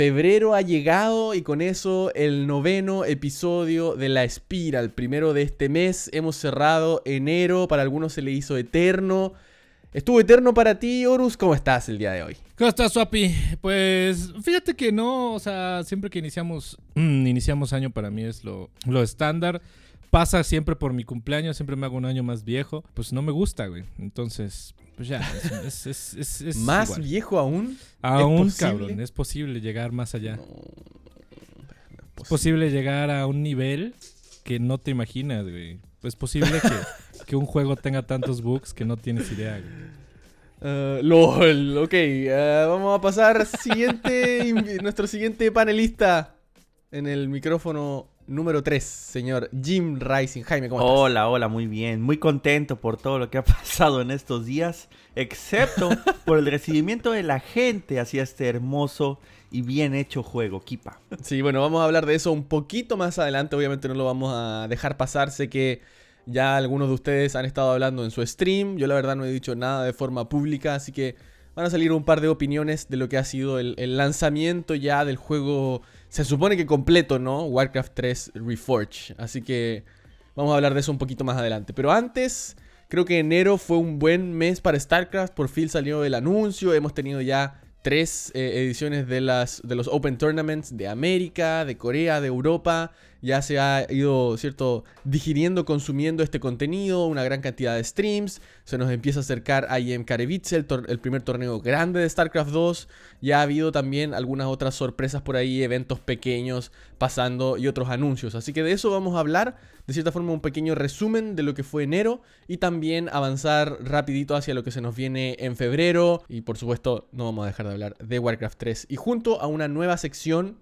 Febrero ha llegado y con eso el noveno episodio de La Espira, el primero de este mes. Hemos cerrado enero, para algunos se le hizo eterno. Estuvo eterno para ti, Horus. ¿Cómo estás el día de hoy? ¿Cómo estás, Swapi? Pues fíjate que no, o sea, siempre que iniciamos, mm, iniciamos año para mí es lo, lo estándar. Pasa siempre por mi cumpleaños, siempre me hago un año más viejo. Pues no me gusta, güey. Entonces, pues ya, es, es, es, es ¿Más igual. viejo aún? Aún, cabrón, es posible llegar más allá. No, Es posible llegar a un nivel que no te imaginas, güey. Es posible que, que un juego tenga tantos bugs que no tienes idea, güey. Uh, LOL, ok. uh, vamos a pasar siguiente, nuestro siguiente panelista en el micrófono número 3, señor Jim Rising. Jaime, ¿cómo estás? Hola, hola, muy bien. Muy contento por todo lo que ha pasado en estos días, excepto por el recibimiento de la gente hacia este hermoso y bien hecho juego, Kipa. Sí, bueno, vamos a hablar de eso un poquito más adelante. Obviamente no lo vamos a dejar pasar. Sé que ya algunos de ustedes han estado hablando en su stream. Yo la verdad no he dicho nada de forma pública, así que van a salir un par de opiniones de lo que ha sido el, el lanzamiento ya del juego. Se supone que completo, ¿no? Warcraft 3 Reforged. Así que vamos a hablar de eso un poquito más adelante. Pero antes, creo que enero fue un buen mes para StarCraft. Por fin salió el anuncio. Hemos tenido ya tres eh, ediciones de, las, de los Open Tournaments de América, de Corea, de Europa. Ya se ha ido, ¿cierto?, digiriendo, consumiendo este contenido, una gran cantidad de streams. Se nos empieza a acercar a IEM Katowice, el, el primer torneo grande de StarCraft 2. Ya ha habido también algunas otras sorpresas por ahí, eventos pequeños pasando y otros anuncios. Así que de eso vamos a hablar, de cierta forma un pequeño resumen de lo que fue enero y también avanzar rapidito hacia lo que se nos viene en febrero. Y por supuesto no vamos a dejar de hablar de Warcraft 3. Y junto a una nueva sección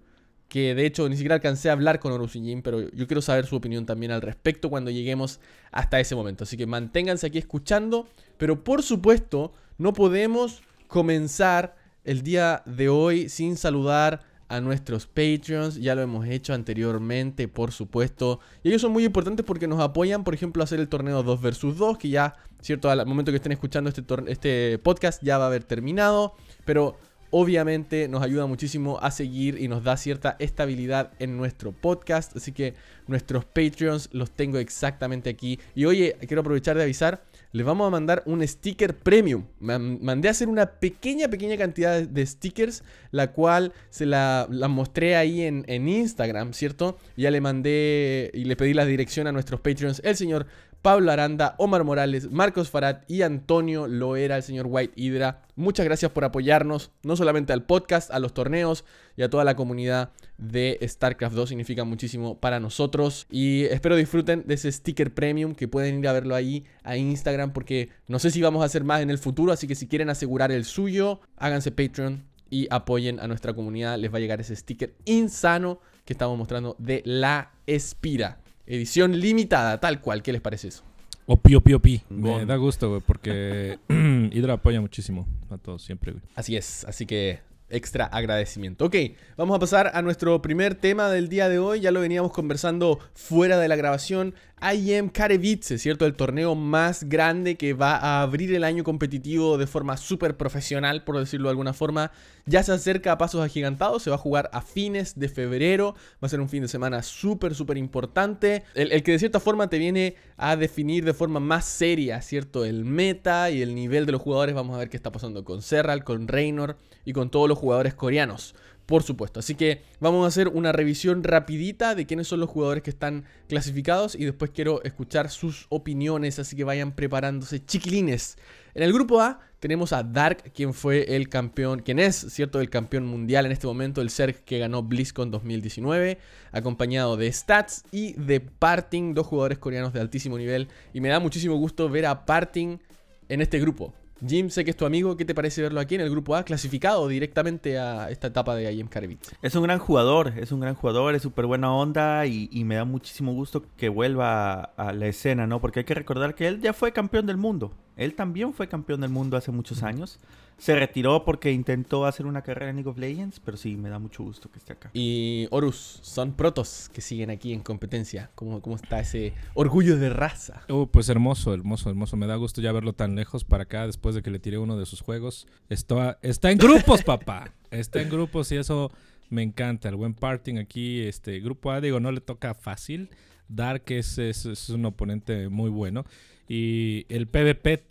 que de hecho ni siquiera alcancé a hablar con Jim, pero yo quiero saber su opinión también al respecto cuando lleguemos hasta ese momento. Así que manténganse aquí escuchando, pero por supuesto no podemos comenzar el día de hoy sin saludar a nuestros Patreons, ya lo hemos hecho anteriormente, por supuesto. Y ellos son muy importantes porque nos apoyan, por ejemplo, a hacer el torneo 2 vs 2, que ya, cierto, al momento que estén escuchando este, este podcast ya va a haber terminado, pero obviamente nos ayuda muchísimo a seguir y nos da cierta estabilidad en nuestro podcast. Así que nuestros Patreons los tengo exactamente aquí. Y oye, quiero aprovechar de avisar, les vamos a mandar un sticker premium. Man- Mandé a hacer una pequeña, pequeña cantidad de- stickers, la cual se la, la mostré ahí en, en Instagram, ¿cierto? Ya le mandé y le pedí la dirección a nuestros Patreons, el señor Pablo Aranda, Omar Morales, Marcos Farad y Antonio Loera, el señor White Hydra. Muchas gracias por apoyarnos, no solamente al podcast, a los torneos y a toda la comunidad de StarCraft 2. Significa muchísimo para nosotros. Y espero disfruten de ese sticker premium que pueden ir a verlo ahí a Instagram porque no sé si vamos a hacer más en el futuro. Así que si quieren asegurar el suyo, háganse Patreon y apoyen a nuestra comunidad. Les va a llegar ese sticker insano que estamos mostrando de la Espira. Edición limitada, tal cual. ¿Qué les parece eso? Opi, opi, opi. Me da gusto, güey, porque Hydra apoya muchísimo a todos siempre, güey. Así es, así que extra agradecimiento. Ok, vamos a pasar a nuestro primer tema del día de hoy. Ya lo veníamos conversando fuera de la grabación. IEM Katowice, ¿cierto? El torneo más grande que va a abrir el año competitivo de forma súper profesional, por decirlo de alguna forma. Ya se acerca a pasos agigantados, se va a jugar a fines de febrero. Va a ser un fin de semana súper, súper importante. El, que de cierta forma te viene a definir de forma más seria, ¿cierto? El meta y el nivel de los jugadores. Vamos a ver qué está pasando con Serral, con Reynor y con todos los jugadores coreanos. Por supuesto, así que vamos a hacer una revisión rapidita de quiénes son los jugadores que están clasificados y después quiero escuchar sus opiniones, así que vayan preparándose chiquilines. En el grupo A tenemos a Dark, quien fue el campeón, quien es, ¿cierto?, el campeón mundial en este momento, el Zerg que ganó BlizzCon 2019, acompañado de Stats y de Parting, dos jugadores coreanos de altísimo nivel. Y me da muchísimo gusto ver a Parting en este grupo. Jim, sé que es tu amigo, ¿qué te parece verlo aquí en el grupo A, clasificado directamente a esta etapa de IEM Katowice? Es un gran jugador, es un gran jugador, es súper buena onda y, y me da muchísimo gusto que vuelva a, a la escena, ¿no? Porque hay que recordar que él ya fue campeón del mundo. Él también fue campeón del mundo hace muchos años. Se retiró porque intentó hacer una carrera en League of Legends, pero sí, me da mucho gusto que esté acá. Y Horus, son protos que siguen aquí en competencia. ¿Cómo, cómo está ese orgullo de raza? Uh, pues hermoso, hermoso, hermoso. Me da gusto ya verlo tan lejos para acá después de que le tiré uno de sus juegos. Está, está en grupos, papá. Está en grupos y eso Me encanta el buen parting aquí. Este grupo A, digo, no le toca fácil. Dark es, es, es un oponente muy bueno. Y el PvP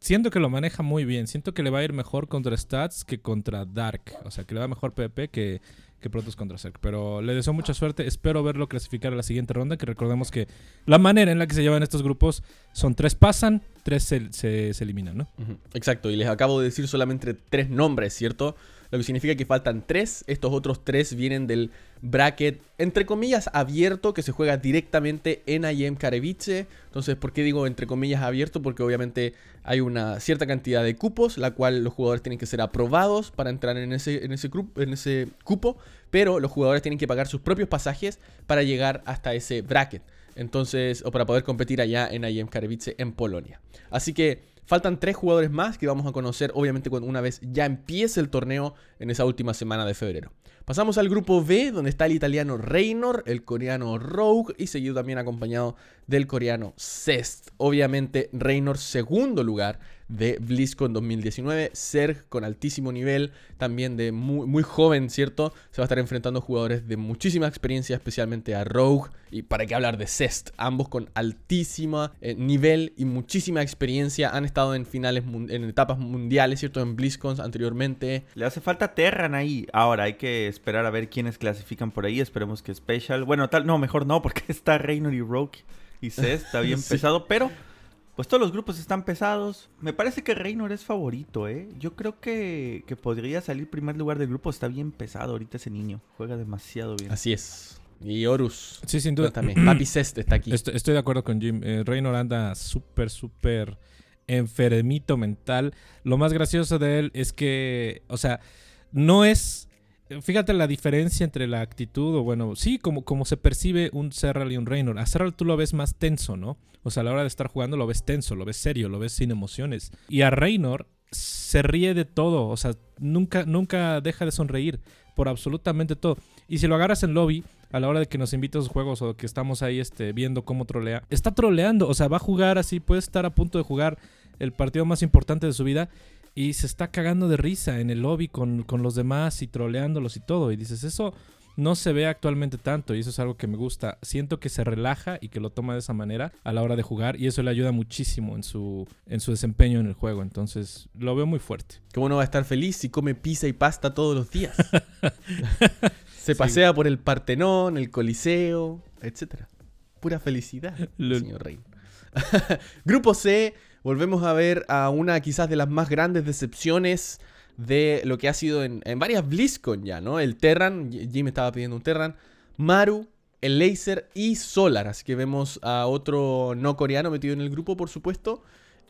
siento que lo maneja muy bien. Siento que le va a ir mejor contra Stats que contra Dark. O sea, que le va mejor PvP que, que Protoss contra Zerg. Pero le deseo mucha suerte. Espero verlo clasificar a la siguiente ronda. Que recordemos que la manera en la que se llevan estos grupos son tres pasan, tres se, se- eliminan, ¿no? Exacto, y les acabo de decir solamente tres nombres, ¿cierto? Lo que significa que faltan tres. Estos otros tres vienen del bracket, entre comillas, abierto, que se juega directamente en IEM Karevice. Entonces, ¿por qué digo entre comillas abierto? Porque obviamente hay una cierta cantidad de cupos, la cual los jugadores tienen que ser aprobados para entrar en ese, en ese, en ese cupo, pero los jugadores tienen que pagar sus propios pasajes para llegar hasta ese bracket. Entonces, o para poder competir allá en IEM Karevice en Polonia. Así que faltan tres jugadores más que vamos a conocer, obviamente, cuando una vez ya empiece el torneo en esa última semana de febrero. Pasamos al grupo B, donde está el italiano Reynor, el coreano Rogue y seguido también acompañado del coreano Cest. Obviamente, Reynor, segundo lugar de BlizzCon 2019. Serg con altísimo nivel, también de muy, muy joven, ¿cierto? Se va a estar enfrentando jugadores de muchísima experiencia, especialmente a Rogue. Y para qué hablar de Cest, ambos con altísimo eh, nivel y muchísima experiencia. Han estado en finales, en etapas mundiales, ¿cierto? En BlizzCon anteriormente. Le hace falta Terran ahí. Ahora hay que esperar a ver quiénes clasifican por ahí. Esperemos que Special. Bueno, tal, no, mejor no, porque está Reynor y Rogue y Cest. Está bien Sí. pesado, pero pues todos los grupos están pesados. Me parece que Reynor es favorito, ¿eh? Yo creo que, que podría salir primer lugar del grupo. Está bien pesado ahorita ese niño. Juega demasiado bien. Así es. Y Horus. Sí, sin duda. Cuéntame. Papi Cest está aquí. Estoy, estoy de acuerdo con Jim. Eh, Reynor anda súper, súper enfermito mental. Lo más gracioso de él es que, o sea, no es... Fíjate la diferencia entre la actitud, o bueno, sí, como, como se percibe un Serral y un Reynor. A Serral tú lo ves más tenso, ¿no? O sea, a la hora de estar jugando lo ves tenso, lo ves serio, lo ves sin emociones. Y a Reynor se ríe de todo, o sea, nunca, nunca deja de sonreír por absolutamente todo. Y si lo agarras en lobby, a la hora de que nos invita a sus juegos o que estamos ahí este, viendo cómo trolea, está troleando, o sea, va a jugar así, puede estar a punto de jugar el partido más importante de su vida y se está cagando de risa en el lobby con, con los demás y troleándolos y todo. Y dices, eso no se ve actualmente tanto y eso es algo que me gusta. Siento que se relaja y que lo toma de esa manera a la hora de jugar y eso le ayuda muchísimo en su, en su desempeño en el juego. Entonces, lo veo muy fuerte. ¿Cómo no va a estar feliz si come pizza y pasta todos los días? Se pasea por el Partenón, el Coliseo, etc. Pura felicidad, señor Rey. Grupo C, volvemos a ver a una quizás de las más grandes decepciones de lo que ha sido en, varias BlizzCon ya, ¿no? El Terran, Jim estaba pidiendo un Terran, Maru, el Laser y Solar. Así que vemos a otro no coreano metido en el grupo, por supuesto.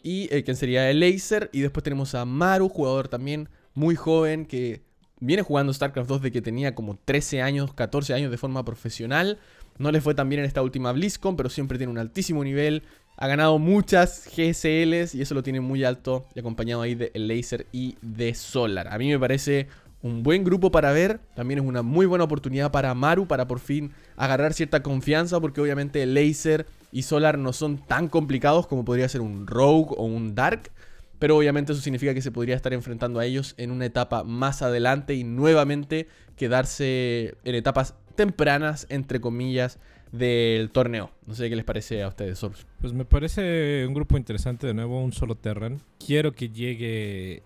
Y eh, quien sería el Laser. Y después tenemos a Maru, jugador también muy joven que viene jugando StarCraft 2 de que tenía como 13 años, 14 años de forma profesional. No le fue tan bien en esta última BlizzCon, pero siempre tiene un altísimo nivel. Ha ganado muchas GSLs y eso lo tiene muy alto. Y acompañado ahí de Laser y de Solar. A mí me parece un buen grupo para ver. También es una muy buena oportunidad para Maru para por fin agarrar cierta confianza. Porque obviamente Laser y Solar no son tan complicados como podría ser un Rogue o un Dark. Pero obviamente eso significa que se podría estar enfrentando a ellos en una etapa más adelante y nuevamente quedarse en etapas tempranas, entre comillas, del torneo. No sé qué les parece a ustedes, Sorbs. Pues me parece un grupo interesante de nuevo, un solo Terran. Quiero que llegue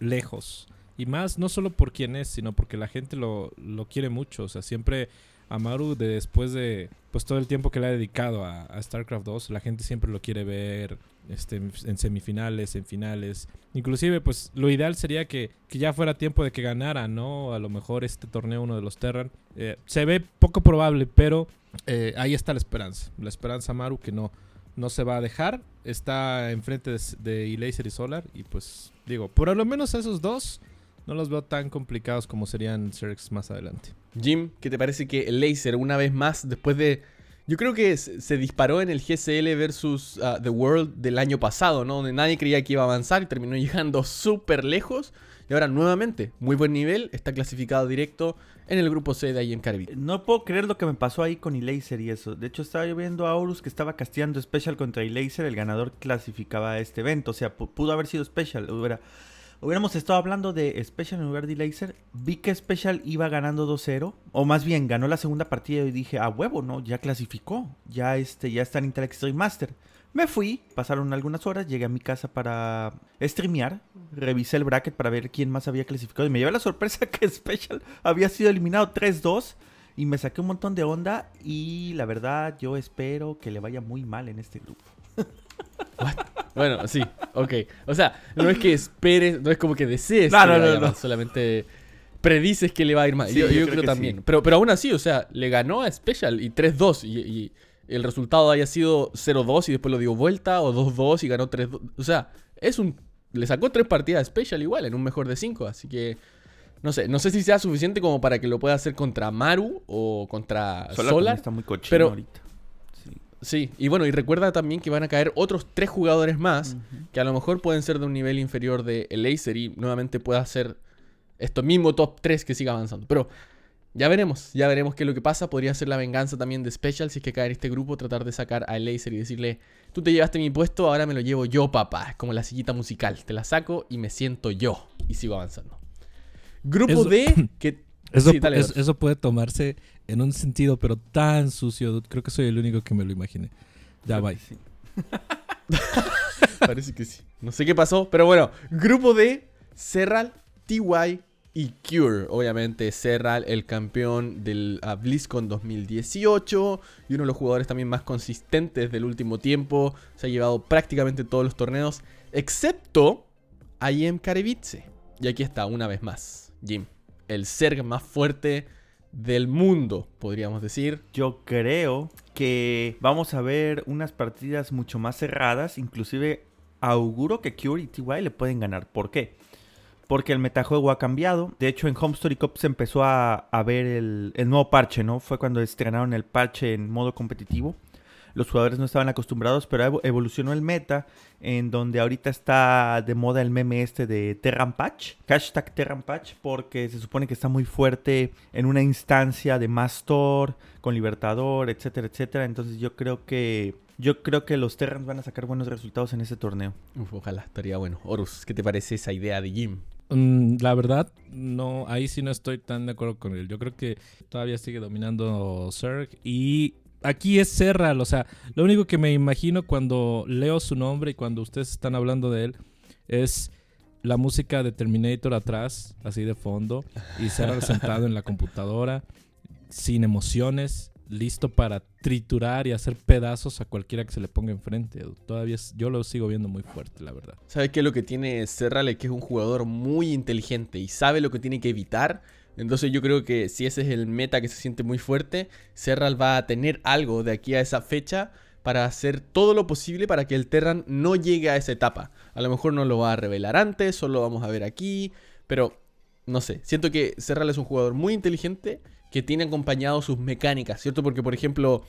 lejos. Y más, no solo por quién es, sino porque la gente lo, lo quiere mucho. O sea, siempre Amaru, de- después de pues todo el tiempo que le ha dedicado a, a StarCraft 2, la gente siempre lo quiere ver este, en semifinales, en finales. Inclusive, pues lo ideal sería que, que ya fuera tiempo de que ganara, ¿no? A lo mejor este torneo uno de los Terran. Eh, se ve poco probable, pero eh, ahí está la esperanza. La esperanza Amaru que no, no se va a dejar. Está enfrente de, de y Solar. Y pues digo, por lo menos esos dos no los veo tan complicados como serían Zergs más adelante. Jim, ¿qué te parece que Laser, una vez más, después de. Yo creo que se disparó en el GSL versus ah, The World del año pasado, ¿no? Donde nadie creía que iba a avanzar y terminó llegando súper lejos. Y ahora nuevamente, muy buen nivel, está clasificado directo en el grupo C de ahí en Caribe. No puedo creer lo que me pasó ahí con Elaser y eso. De hecho, estaba yo viendo a Aurus que estaba casteando Special contra Elaser. El ganador clasificaba a este evento. O sea, pu- pudo haber sido Special. Hubiera, hubiéramos estado hablando de Special en lugar de Laser, vi que Special iba ganando 2-0, o más bien ganó la segunda partida y dije, a huevo, ¿no? Ya clasificó, ya, este, ya está en Intel Extreme Master. Me fui, pasaron algunas horas, llegué a mi casa para streamear, revisé el bracket para ver quién más había clasificado y me llevé la sorpresa que Special había sido eliminado 3-2 y me saqué un montón de onda y la verdad yo espero que le vaya muy mal en este grupo. Bueno, sí, ok. O sea, no es que esperes, no es como que desees No, que no, le no, vaya no. mal, solamente predices que le va a ir mal. Sí, yo, yo yo creo también. sí. Pero, pero aún así, o sea, le ganó a Special y 3-2 y, y el resultado haya sido 0-2 y después lo dio vuelta o 2-2 y ganó 3-2. O sea, es un... Le sacó tres partidas Special igual en un mejor de 5, así que... No sé, no sé si sea suficiente como para que lo pueda hacer contra Maru o contra Solar, Solar. está muy cochino pero- ahorita. Sí. Sí, y bueno, y recuerda también que van a caer otros tres jugadores más que a lo mejor pueden ser de un nivel inferior de el Acer y nuevamente pueda ser esto mismo top 3 que siga avanzando. Pero ya veremos, ya veremos qué es lo que pasa. Podría ser la venganza también de Special si es que cae en este grupo, tratar de sacar a el Acer y decirle, tú te llevaste mi puesto, ahora me lo llevo yo, papá. Es como la sillita musical, te la saco y me siento yo y sigo avanzando. Grupo Eso- D, que... Eso, Sí, dale, eso puede tomarse en un sentido, pero tan sucio. Creo que soy el único que me lo imaginé. Ya, bye. sí. Parece que sí. No sé qué pasó, pero bueno. Grupo D, Serral, TY y Cure. Obviamente, Serral, el campeón del ah, BlizzCon 2018 y uno de los jugadores también más consistentes del último tiempo. Se ha llevado prácticamente todos los torneos, excepto a Jim Karevitze. Y aquí está, una vez más, Jim. El Zerg más fuerte del mundo, podríamos decir. Yo creo que vamos a ver unas partidas mucho más cerradas. Inclusive auguro que Cure y TY le pueden ganar. ¿Por qué? Porque el metajuego ha cambiado. De hecho, en Home Story Cup se empezó a, ver el, nuevo parche, ¿no? Fue cuando estrenaron el parche en modo competitivo. Los jugadores no estaban acostumbrados, pero evo- evolucionó el meta en donde ahorita está de moda el meme este de Terran Patch, hashtag Terran Patch, porque se supone que está muy fuerte en una instancia de Mastor, con Libertador, etcétera, etcétera. Entonces yo creo que yo creo que los Terrans van a sacar buenos resultados en ese torneo. Ojalá, estaría bueno. Horus, ¿qué te parece esa idea de Jim? Mm, la verdad, no, ahí sí no estoy tan de acuerdo con él. Yo creo que todavía sigue dominando Zerg y aquí es Serral. O sea, lo único que me imagino cuando leo su nombre y cuando ustedes están hablando de él es la música de Terminator atrás, así de fondo, y Serral sentado en la computadora, sin emociones, listo para triturar y hacer pedazos a cualquiera que se le ponga enfrente. Todavía yo lo sigo viendo muy fuerte, la verdad. ¿Sabes qué lo que tiene Serrale? Que es un jugador muy inteligente y sabe lo que tiene que evitar. Entonces yo creo que si ese es el meta que se siente muy fuerte, Serral va a tener algo de aquí a esa fecha para hacer todo lo posible para que el Terran no llegue a esa etapa. A lo mejor no lo va a revelar antes, solo lo vamos a ver aquí, pero no sé. Siento que Serral es un jugador muy inteligente que tiene acompañado sus mecánicas, ¿cierto? Porque por ejemplo,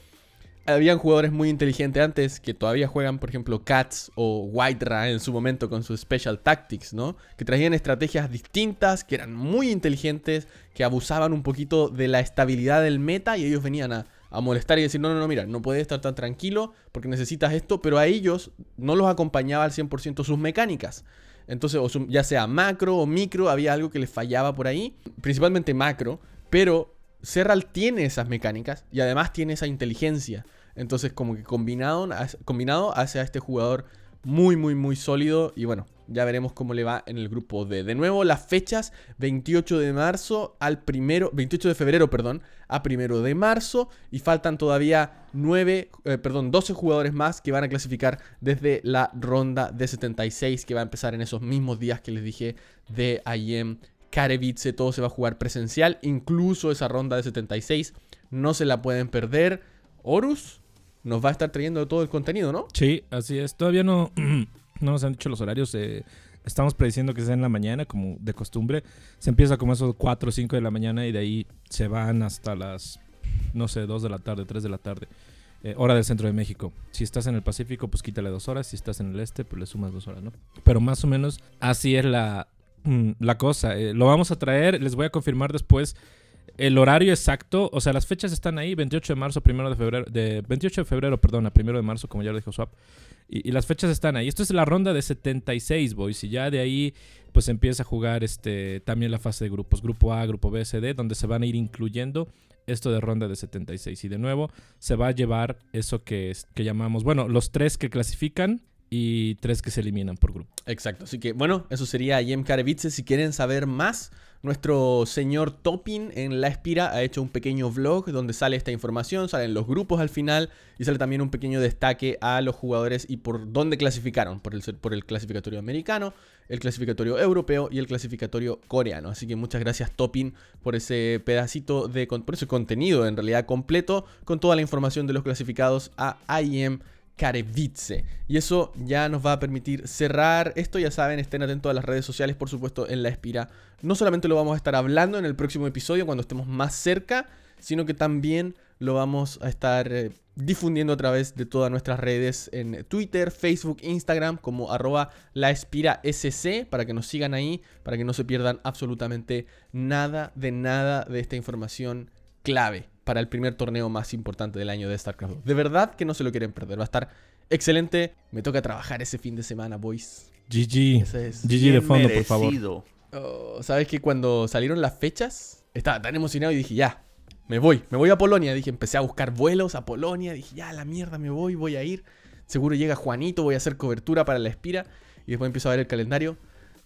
habían jugadores muy inteligentes antes que todavía juegan, por ejemplo, Cats o Whitera en su momento con sus Special Tactics, ¿no? Que traían estrategias distintas, que eran muy inteligentes, que abusaban un poquito de la estabilidad del meta y ellos venían a, molestar y decir, no, no, no, mira, no puedes estar tan tranquilo porque necesitas esto, pero a ellos no los acompañaba al 100% sus mecánicas. Entonces, ya sea macro o micro, había algo que les fallaba por ahí, principalmente macro, pero Serral tiene esas mecánicas y además tiene esa inteligencia. Entonces, como que combinado, hace a este jugador muy, muy, muy sólido. Y bueno, ya veremos cómo le va en el grupo D. De nuevo, las fechas: 28 de marzo al primero, 28 de febrero, perdón, a primero de marzo. Y faltan todavía 9, eh, perdón, 12 jugadores más que van a clasificar desde la ronda de 76, que va a empezar en esos mismos días que les dije de IEM Karevice, todo se va a jugar presencial, incluso esa ronda de 76, no se la pueden perder. Horus nos va a estar trayendo todo el contenido, ¿no? Sí, así es. Todavía no, no nos han dicho los horarios. eh, estamos prediciendo que sea en la mañana, como de costumbre. Se empieza como esos 4 o 5 de la mañana y de ahí se van hasta las, no sé, 2 de la tarde, 3 de la tarde. eh, hora del centro de México. Si estás en el Pacífico, pues quítale dos horas. Si estás en el este, pues le sumas dos horas, ¿no? Pero más o menos así es la, mm, la cosa. Eh, lo vamos a traer, les voy a confirmar después el horario exacto, o sea, las fechas están ahí, 28 de marzo, primero de febrero, de 28 de febrero, perdón, a primero de marzo, como ya lo dijo Swap. Y, las fechas están ahí. Esto es la ronda de 76, boys. Y ya de ahí, pues empieza a jugar este también la fase de grupos. Grupo A, grupo B, C, D, donde se van a ir incluyendo esto de ronda de 76. Y de nuevo, se va a llevar eso que, que llamamos, bueno, los tres que clasifican y tres que se eliminan por grupo. Exacto, así que bueno, eso sería Yem Karevitze. Si quieren saber más, nuestro señor Topin en La Espira ha hecho un pequeño vlog donde sale esta información, salen los grupos al final y sale también un pequeño destaque a los jugadores y por dónde clasificaron, por el, por el clasificatorio americano, el clasificatorio europeo y el clasificatorio coreano. Así que muchas gracias Topin por ese pedacito de por ese contenido en realidad completo con toda la información de los clasificados a IEM Y eso ya nos va a permitir cerrar esto. Ya saben, estén atentos a las redes sociales, por supuesto, en la Espira. No solamente lo vamos a estar hablando en el próximo episodio cuando estemos más cerca, sino que también lo vamos a estar eh, difundiendo a través de todas nuestras redes en Twitter, Facebook, Instagram, como arroba la Espira SC, para que nos sigan ahí, para que no se pierdan absolutamente nada de nada de esta información clave para el primer torneo más importante del año de StarCraft 2. De verdad que no se lo quieren perder, va a estar excelente. Me toca trabajar ese fin de semana, boys. GG. Ese es. GG de fondo, por favor. Oh, ¿Sabes que cuando salieron las fechas estaba tan emocionado y dije, ya, me voy, me voy a Polonia. Dije, empecé a buscar vuelos a Polonia. Dije, ya, la mierda, me voy, voy a ir. Seguro llega Juanito, voy a hacer cobertura para la Espira. Y después empiezo a ver el calendario.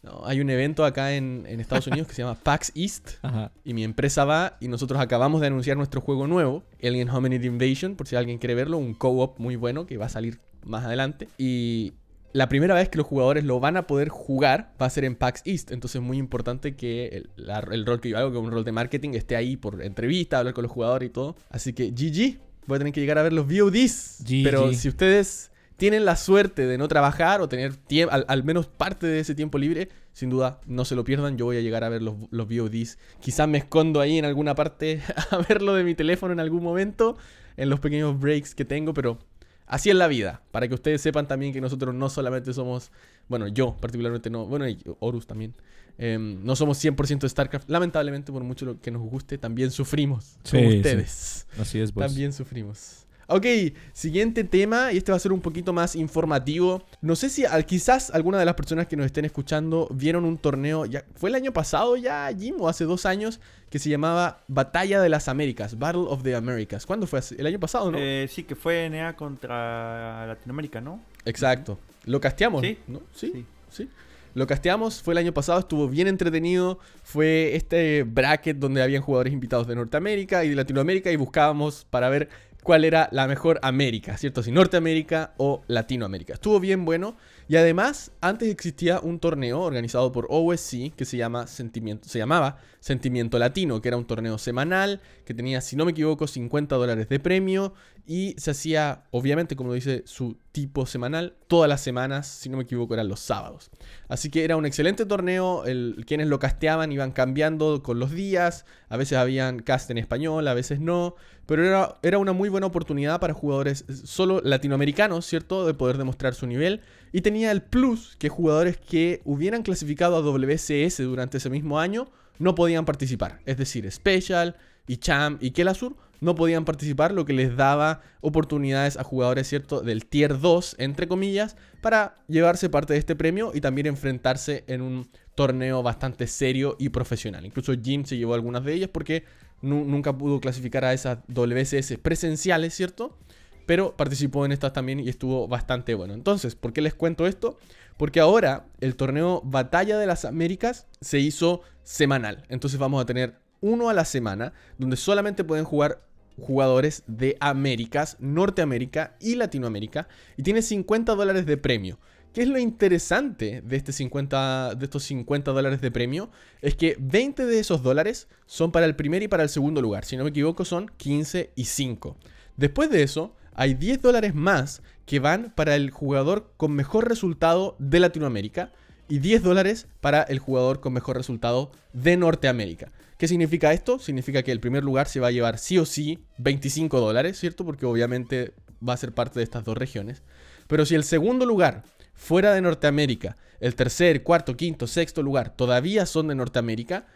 No, hay un evento acá en, en Estados Unidos que se llama PAX East. Ajá. Y mi empresa va y nosotros acabamos de anunciar nuestro juego nuevo, Alien Hominid Invasion, por si alguien quiere verlo, un co-op muy bueno que va a salir más adelante. Y la primera vez que los jugadores lo van a poder jugar va a ser en PAX East. Entonces es muy importante que el, la- el rol que yo hago, que es un rol de marketing, esté ahí por entrevista, hablar con los jugadores y todo. Así que GG, voy a tener que llegar a ver los VODs. GG. Pero si ustedes tienen la suerte de no trabajar o tener al, al menos parte de ese tiempo libre, sin duda no se lo pierdan. Yo voy a llegar a ver los, los VODs. Quizás me escondo ahí en alguna parte a verlo de mi teléfono en algún momento, en los pequeños breaks que tengo, pero así es la vida. Para que ustedes sepan también que nosotros no solamente somos, bueno, yo particularmente no, bueno, y Horus también. em, no somos 100% de StarCraft. Lamentablemente, por mucho que nos guste, también sufrimos. Sí, como sí. ustedes. Así es, boys. También sufrimos. Ok, siguiente tema, y este va a ser un poquito más informativo. No sé si quizás alguna de las personas que nos estén escuchando vieron un torneo, ya, fue el año pasado ya, Jim, o hace dos años, que se llamaba Batalla de las Américas, Battle of the Americas. ¿Cuándo fue? ¿El año pasado, no? Eh, sí, que fue NA contra Latinoamérica, ¿no? Exacto. Lo casteamos, Sí. ¿no? Sí, Sí. sí. Lo casteamos, fue el año pasado, estuvo bien entretenido. Fue este bracket donde habían jugadores invitados de Norteamérica y de Latinoamérica y buscábamos para ver cuál era la mejor América, ¿cierto? Si Norteamérica o Latinoamérica. Estuvo bien bueno. Y además, antes existía un torneo organizado por OSC que se, llama Sentimiento, se llamaba Sentimiento Latino, que era un torneo semanal que tenía, si no me equivoco, 50 dólares de premio y se hacía, obviamente, como dice su tipo semanal, todas las semanas, si no me equivoco, eran los sábados. Así que era un excelente torneo, quienes lo casteaban iban cambiando con los días, a veces habían cast en español, a veces no, pero era, era una muy buena oportunidad para jugadores eh, solo latinoamericanos, ¿cierto? De poder demostrar su nivel. Y tenía el plus que jugadores que hubieran clasificado a WCS durante ese mismo año no podían participar. Es decir, Special y Cham y Kelasur no podían participar, lo que les daba oportunidades a jugadores, ¿cierto? Del tier 2, entre comillas, para llevarse parte de este premio y también enfrentarse en un torneo bastante serio y profesional. Incluso Jin se llevó algunas de ellas porque nu- nunca pudo clasificar a esas WCS presenciales, ¿cierto? Pero participó en estas también y estuvo bastante bueno. Entonces, ¿por qué les cuento esto? Porque ahora el torneo Batalla de las Américas se hizo semanal. Entonces vamos a tener uno a la semana donde solamente pueden jugar jugadores de Américas, Norteamérica y Latinoamérica. Y tiene 50 dólares de premio. ¿Qué es lo interesante de, este 50, de estos 50 dólares de premio? Es que 20 de esos dólares son para el primer y para el segundo lugar. Si no me equivoco, son 15 y 5. Después de eso, hay 10 dólares más que van para el jugador con mejor resultado de Latinoamérica y 10 dólares para el jugador con mejor resultado de Norteamérica. ¿Qué significa esto? Significa que el primer lugar se va a llevar sí o sí 25 dólares, ¿cierto? Porque obviamente va a ser parte de estas dos regiones. Pero si el segundo lugar fuera de Norteamérica, el tercer, cuarto, quinto, sexto lugar todavía son de Norteamérica,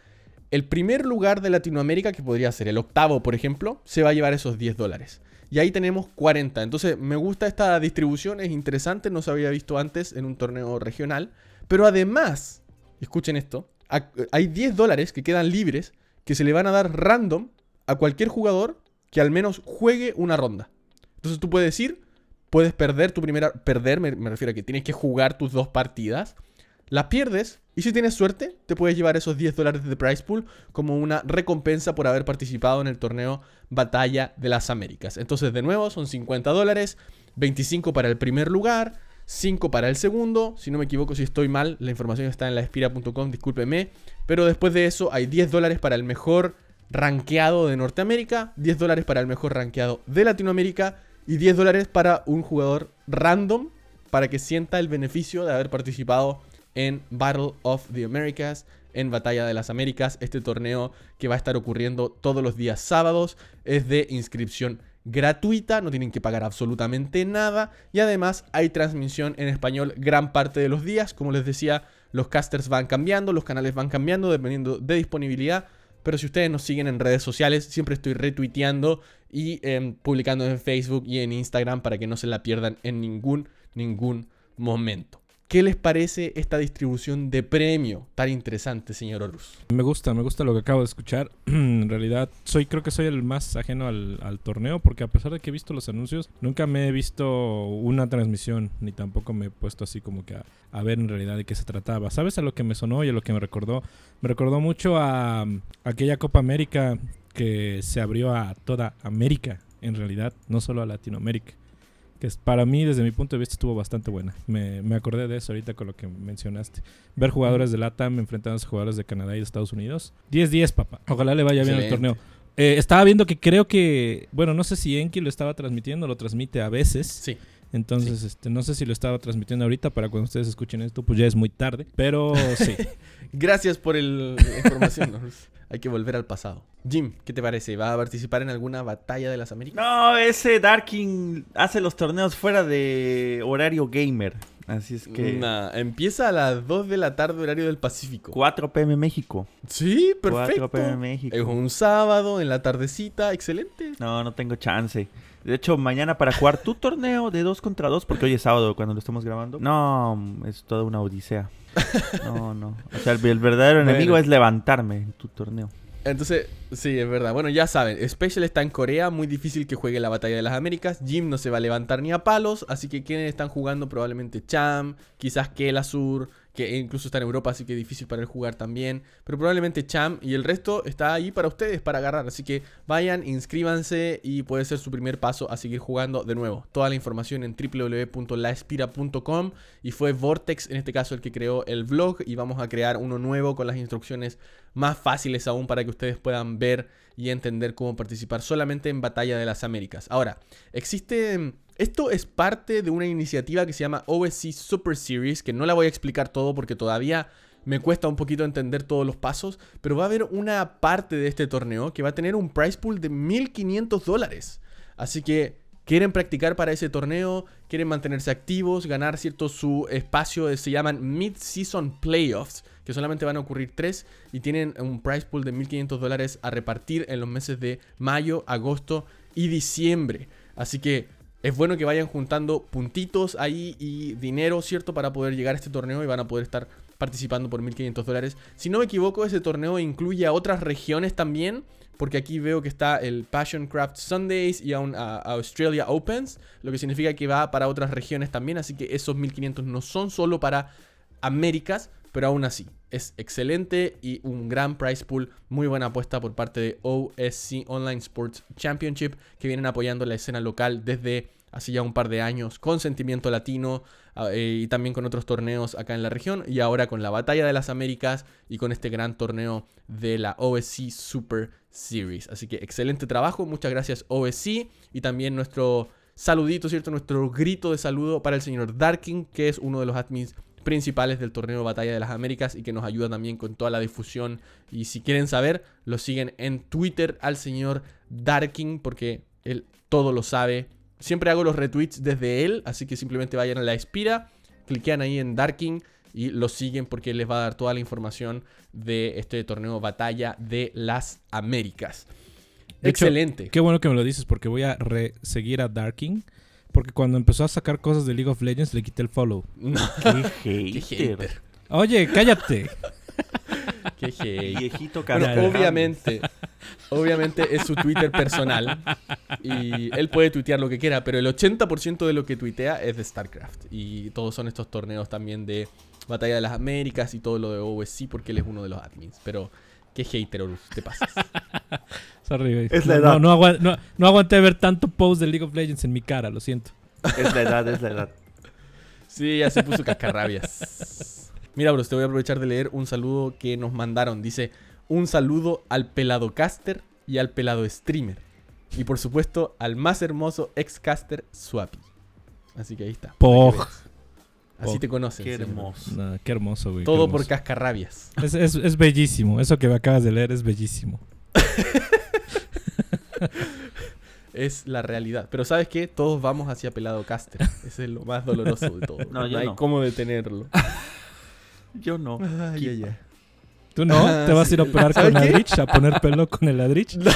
el primer lugar de Latinoamérica, que podría ser el octavo, por ejemplo, se va a llevar esos 10 dólares. Y ahí tenemos 40. Entonces me gusta esta distribución, es interesante, no se había visto antes en un torneo regional. Pero además, escuchen esto, hay 10 dólares que quedan libres que se le van a dar random a cualquier jugador que al menos juegue una ronda. Entonces tú puedes ir, puedes perder tu primera... Perder, me, me refiero a que tienes que jugar tus dos partidas. Las pierdes y si tienes suerte, te puedes llevar esos 10 dólares de prize pool como una recompensa por haber participado en el torneo Batalla de las Américas. Entonces, de nuevo, son 50 dólares, 25 para el primer lugar, 5 para el segundo. Si no me equivoco, si estoy mal, la información está en laespira.com, discúlpeme. Pero después de eso, hay 10 dólares para el mejor rankeado de Norteamérica, 10 dólares para el mejor rankeado de Latinoamérica y 10 dólares para un jugador random para que sienta el beneficio de haber participado Battle of the Americas, en Batalla de las Américas. Este torneo que va a estar ocurriendo todos los días sábados es de inscripción gratuita, no tienen que pagar absolutamente nada y además hay transmisión en español gran parte de los días. Como les decía, los casters van cambiando, los canales van cambiando dependiendo de disponibilidad. Pero si ustedes nos siguen en redes sociales, siempre estoy retuiteando y em, publicando en Facebook y en Instagram para que no se la pierdan en ningún, ningún momento. ¿Qué les parece esta distribución de premio tan interesante, señor Horus? Me gusta, me gusta lo que acabo de escuchar. en realidad, soy, creo que soy el más ajeno al, torneo, porque a pesar de que he visto los anuncios, nunca me he visto una transmisión, ni tampoco me he puesto así como que a, ver en realidad de qué se trataba. ¿Sabes a lo que me sonó y a lo que me recordó? Me recordó mucho a aquella Copa América que se abrió a toda América, en realidad, no solo a Latinoamérica que para mí, desde mi punto de vista, estuvo bastante buena. Me, me, acordé de eso ahorita con lo que mencionaste. Ver jugadores de LATAM enfrentándose a jugadores de Canadá y de Estados Unidos. 10-10, papá. Ojalá le vaya bien el torneo. Eh, estaba viendo que creo que, bueno, no sé si Enki lo estaba transmitiendo, lo transmite a veces. Sí. Entonces, este, no sé si lo estaba transmitiendo ahorita para cuando ustedes escuchen esto, pues ya es muy tarde. Pero sí. Gracias por el, la información. Hay que volver al pasado. Jim, ¿qué te parece? ¿Va a participar en alguna batalla de las Américas? No, ese Darking hace los torneos fuera de horario gamer. Así es que. empieza a las 2 de la tarde, horario del Pacífico. 4 pm México. Sí, perfecto. 4 pm México. Es un sábado, en la tardecita, excelente. No, no tengo chance. De hecho, mañana para jugar tu torneo de 2 contra 2, porque hoy es sábado cuando lo estamos grabando. No, es toda una odisea. No, no. O sea, el, verdadero enemigo es levantarme en tu torneo. Entonces, sí, es verdad. Bueno, ya saben, Special está en Corea, muy difícil que juegue la Batalla de las Américas. Jim no se va a levantar ni a palos, así que quienes están jugando probablemente Cham, quizás Kelasur, que incluso está en Europa, así que difícil para él jugar también. Pero probablemente Cham y el resto está ahí para ustedes, para agarrar. Así que vayan, inscríbanse y puede ser su primer paso a seguir jugando de nuevo. Toda la información en www.laespira.com y fue Vortex en este caso el que creó el vlog y vamos a crear uno nuevo con las instrucciones más fáciles aún para que ustedes puedan ver y entender cómo participar solamente en Batalla de las Américas. Ahora, existe esto es parte de una iniciativa que se llama OSC Super Series, que no la voy a explicar todo porque todavía me cuesta un poquito entender todos los pasos, pero va a haber una parte de este torneo que va a tener un prize pool de 1500 dólares. Así que quieren practicar para ese torneo, quieren mantenerse activos, ganar cierto su espacio, se llaman Mid-Season Playoffs, que solamente van a ocurrir tres y tienen un prize pool de 1500 dólares a repartir en los meses de mayo, agosto y diciembre. Así que es bueno que vayan juntando puntitos ahí y dinero, ¿cierto? Para poder llegar a este torneo y van a poder estar participando por 1500 dólares. Si no me equivoco, ese torneo incluye a otras regiones también. Porque aquí veo que está el Passion Craft Sundays y a, Australia Opens. Lo que significa que va para otras regiones también. Así que esos 1500 no son solo para Américas. Pero aún así, es excelente y un gran prize pool. Muy buena apuesta por parte de OSC Online Sports Championship. Que vienen apoyando la escena local desde hace ya un par de años con Sentimiento Latino ah, eh, y también con otros torneos acá en la región y ahora con la Batalla de las Américas y con este gran torneo de la OSC Super Series. Así que excelente trabajo, muchas gracias OSC y también nuestro saludito, ¿cierto? Nuestro grito de saludo para el señor Darking, que es uno de los admins principales del torneo Batalla de las Américas y que nos ayuda también con toda la difusión. Y si quieren saber, lo siguen en Twitter al señor Darking porque él todo lo sabe Siempre hago los retweets desde él, así que simplemente vayan a la Espira, cliquean ahí en Darking y lo siguen porque les va a dar toda la información de este torneo Batalla de las Américas. De hecho, Excelente. Qué bueno que me lo dices porque voy a re- seguir a Darking. Porque cuando empezó a sacar cosas de League of Legends le quité el follow. Qué qué hater. Oye, cállate. Qué hater. Viejito Bueno, carajo. obviamente, obviamente es su Twitter personal y él puede tuitear lo que quiera, pero el 80% de lo que tuitea es de StarCraft y todos son estos torneos también de Batalla de las Américas y todo lo de OSC porque él es uno de los admins, pero qué hater, Horus, te pasas. Sorry, güey. Es la no, edad. no, no, no- no aguanté ver tanto post de League of Legends en mi cara, lo siento. Es la edad, es la edad. Sí, ya se puso cascarrabias. Mira, bros, te voy a aprovechar de leer un saludo que nos mandaron. Dice, un saludo al pelado caster y al pelado streamer. Y por supuesto, al más hermoso ex-caster Swappy. Así que ahí está. veas. Así te conocen. Qué hermoso. No, qué hermoso, güey. Todo por cascarrabias. Es, es- es bellísimo. Eso que me acabas de leer es bellísimo. Es la realidad. Pero ¿sabes qué? Todos vamos hacia pelado caster. Ese es lo más doloroso de todo. No, yo hay no. cómo detenerlo. Yo no. Ay, ay, ay. ¿Tú no? Ah, ¿Te vas a ir a operar ¿Sabes con qué? Adrich? ¿A poner pelo con el Adrich?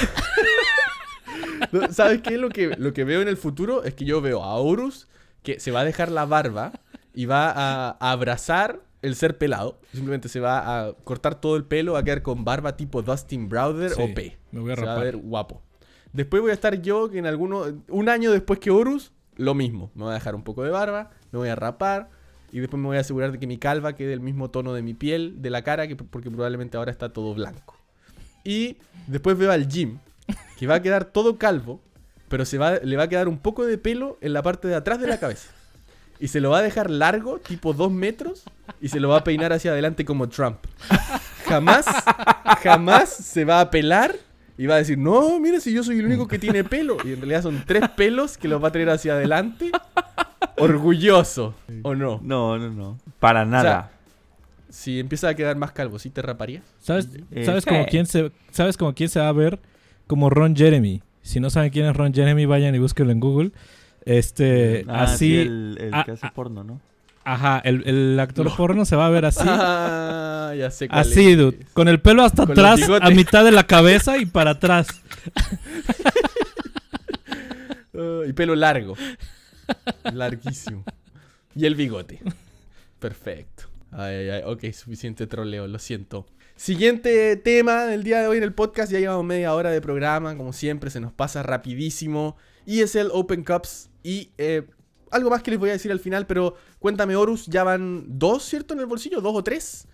No, ¿Sabes qué? Lo que, lo que veo en el futuro es que yo veo a Horus que se va a dejar la barba y va a, a abrazar el ser pelado. Simplemente se va a cortar todo el pelo, va a quedar con barba tipo Dustin Browder Sí, OP. me voy a se va a rapar. ver guapo. Después voy a estar yo, que en alguno. Un año después que Horus, lo mismo. Me voy a dejar un poco de barba, me voy a rapar. Y después me voy a asegurar de que mi calva quede del mismo tono de mi piel, de la cara, que, porque probablemente ahora está todo blanco. Y después veo al Jim, que va a quedar todo calvo, pero se va, le va a quedar un poco de pelo en la parte de atrás de la cabeza. Y se lo va a dejar largo, tipo dos metros, y se lo va a peinar hacia adelante como Trump. Jamás, jamás se va a pelar y va a decir, no, mira si yo soy el único que tiene pelo. Y en realidad son tres pelos que los va a tener hacia adelante. Orgulloso, ¿o no? No, no, no. Para nada. Si empieza a quedar más calvo, ¿sí te raparías? ¿Sabes, Eh, ¿sabes, como quién se, ¿Sabes como quién se va a ver? Como Ron Jeremy. Si no saben quién es Ron Jeremy, vayan y búsquenlo en Google. Este, Ah, así, sí, el, el ah, que hace porno, ¿no? Ajá, el, el actor porno se va a ver así. Ah, ya sé cuál Así, es. dude. Con el pelo hasta Con atrás, a mitad de la cabeza y para atrás. Y pelo largo. Larguísimo. Y el bigote. Perfecto. Ay, ay, ay. Ok, suficiente troleo, lo siento. Siguiente tema del día de hoy en el podcast. Ya llevamos media hora de programa. Como siempre, se nos pasa rapidísimo. ESL Open Cups. Y eh, algo más que les voy a decir al final. Pero cuéntame, Horus. Ya van dos, ¿cierto? En el bolsillo. ¿Dos o tres?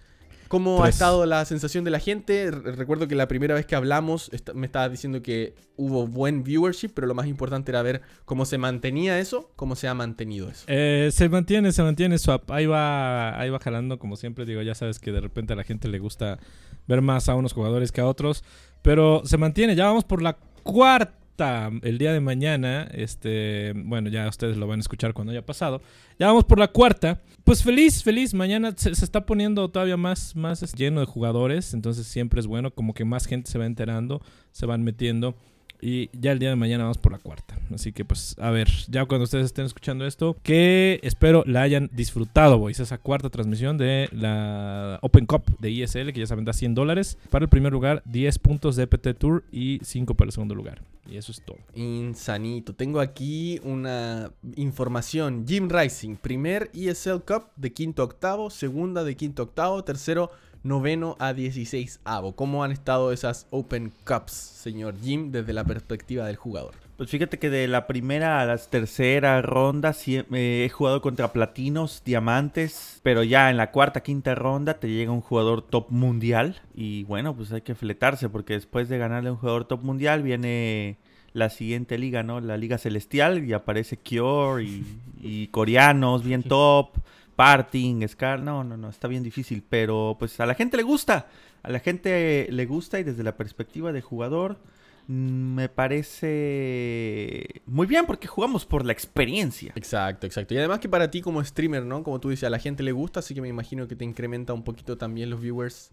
¿Cómo ha estado la sensación de la gente? Re- Recuerdo que la primera vez que hablamos me estabas diciendo que hubo buen viewership, pero lo más importante era ver cómo se mantenía eso, cómo se ha mantenido eso. Eh, se mantiene, se mantiene Swap. Ahí va, ahí va jalando, como siempre digo, ya sabes que de repente a la gente le gusta ver más a unos jugadores que a otros. Pero se mantiene, ya vamos por la cuarta el día de mañana. Este, bueno, ya ustedes lo van a escuchar cuando haya pasado. Ya vamos por la cuarta. Pues feliz, feliz. Mañana se, se está poniendo todavía más, más este, lleno de jugadores. Entonces siempre es bueno, como que más gente se va enterando, se van metiendo. Y ya el día de mañana vamos por la cuarta. Así que pues a ver, ya cuando ustedes estén escuchando esto, que espero la hayan disfrutado, boys. Esa cuarta transmisión de la Open Cup de ESL, que ya saben, da 100 dólares. Para el primer lugar, 10 puntos de EPT Tour y 5 para el segundo lugar. Y eso es todo. Insanito. Tengo aquí una información. Jim Rising, primer ESL Cup de quinto octavo, segunda de quinto octavo, tercero, noveno a 16 avo. ¿Cómo han estado esas Open Cups, señor Jim, desde la perspectiva del jugador? Pues fíjate que de la primera a la tercera ronda sí, eh, he jugado contra platinos, diamantes, pero ya en la cuarta, quinta ronda te llega un jugador top mundial y bueno, pues hay que fletarse porque después de ganarle a un jugador top mundial viene la siguiente liga, ¿no? La liga celestial y aparece Cure y, y coreanos bien top, Parting, Scar, no, no, no, está bien difícil, pero pues a la gente le gusta, a la gente le gusta y desde la perspectiva de jugador mm, me parece muy bien porque jugamos por la experiencia. Exacto, exacto. Y además que para ti como streamer, ¿no? Como tú dices, a la gente le gusta, así que me imagino que te incrementa un poquito también los viewers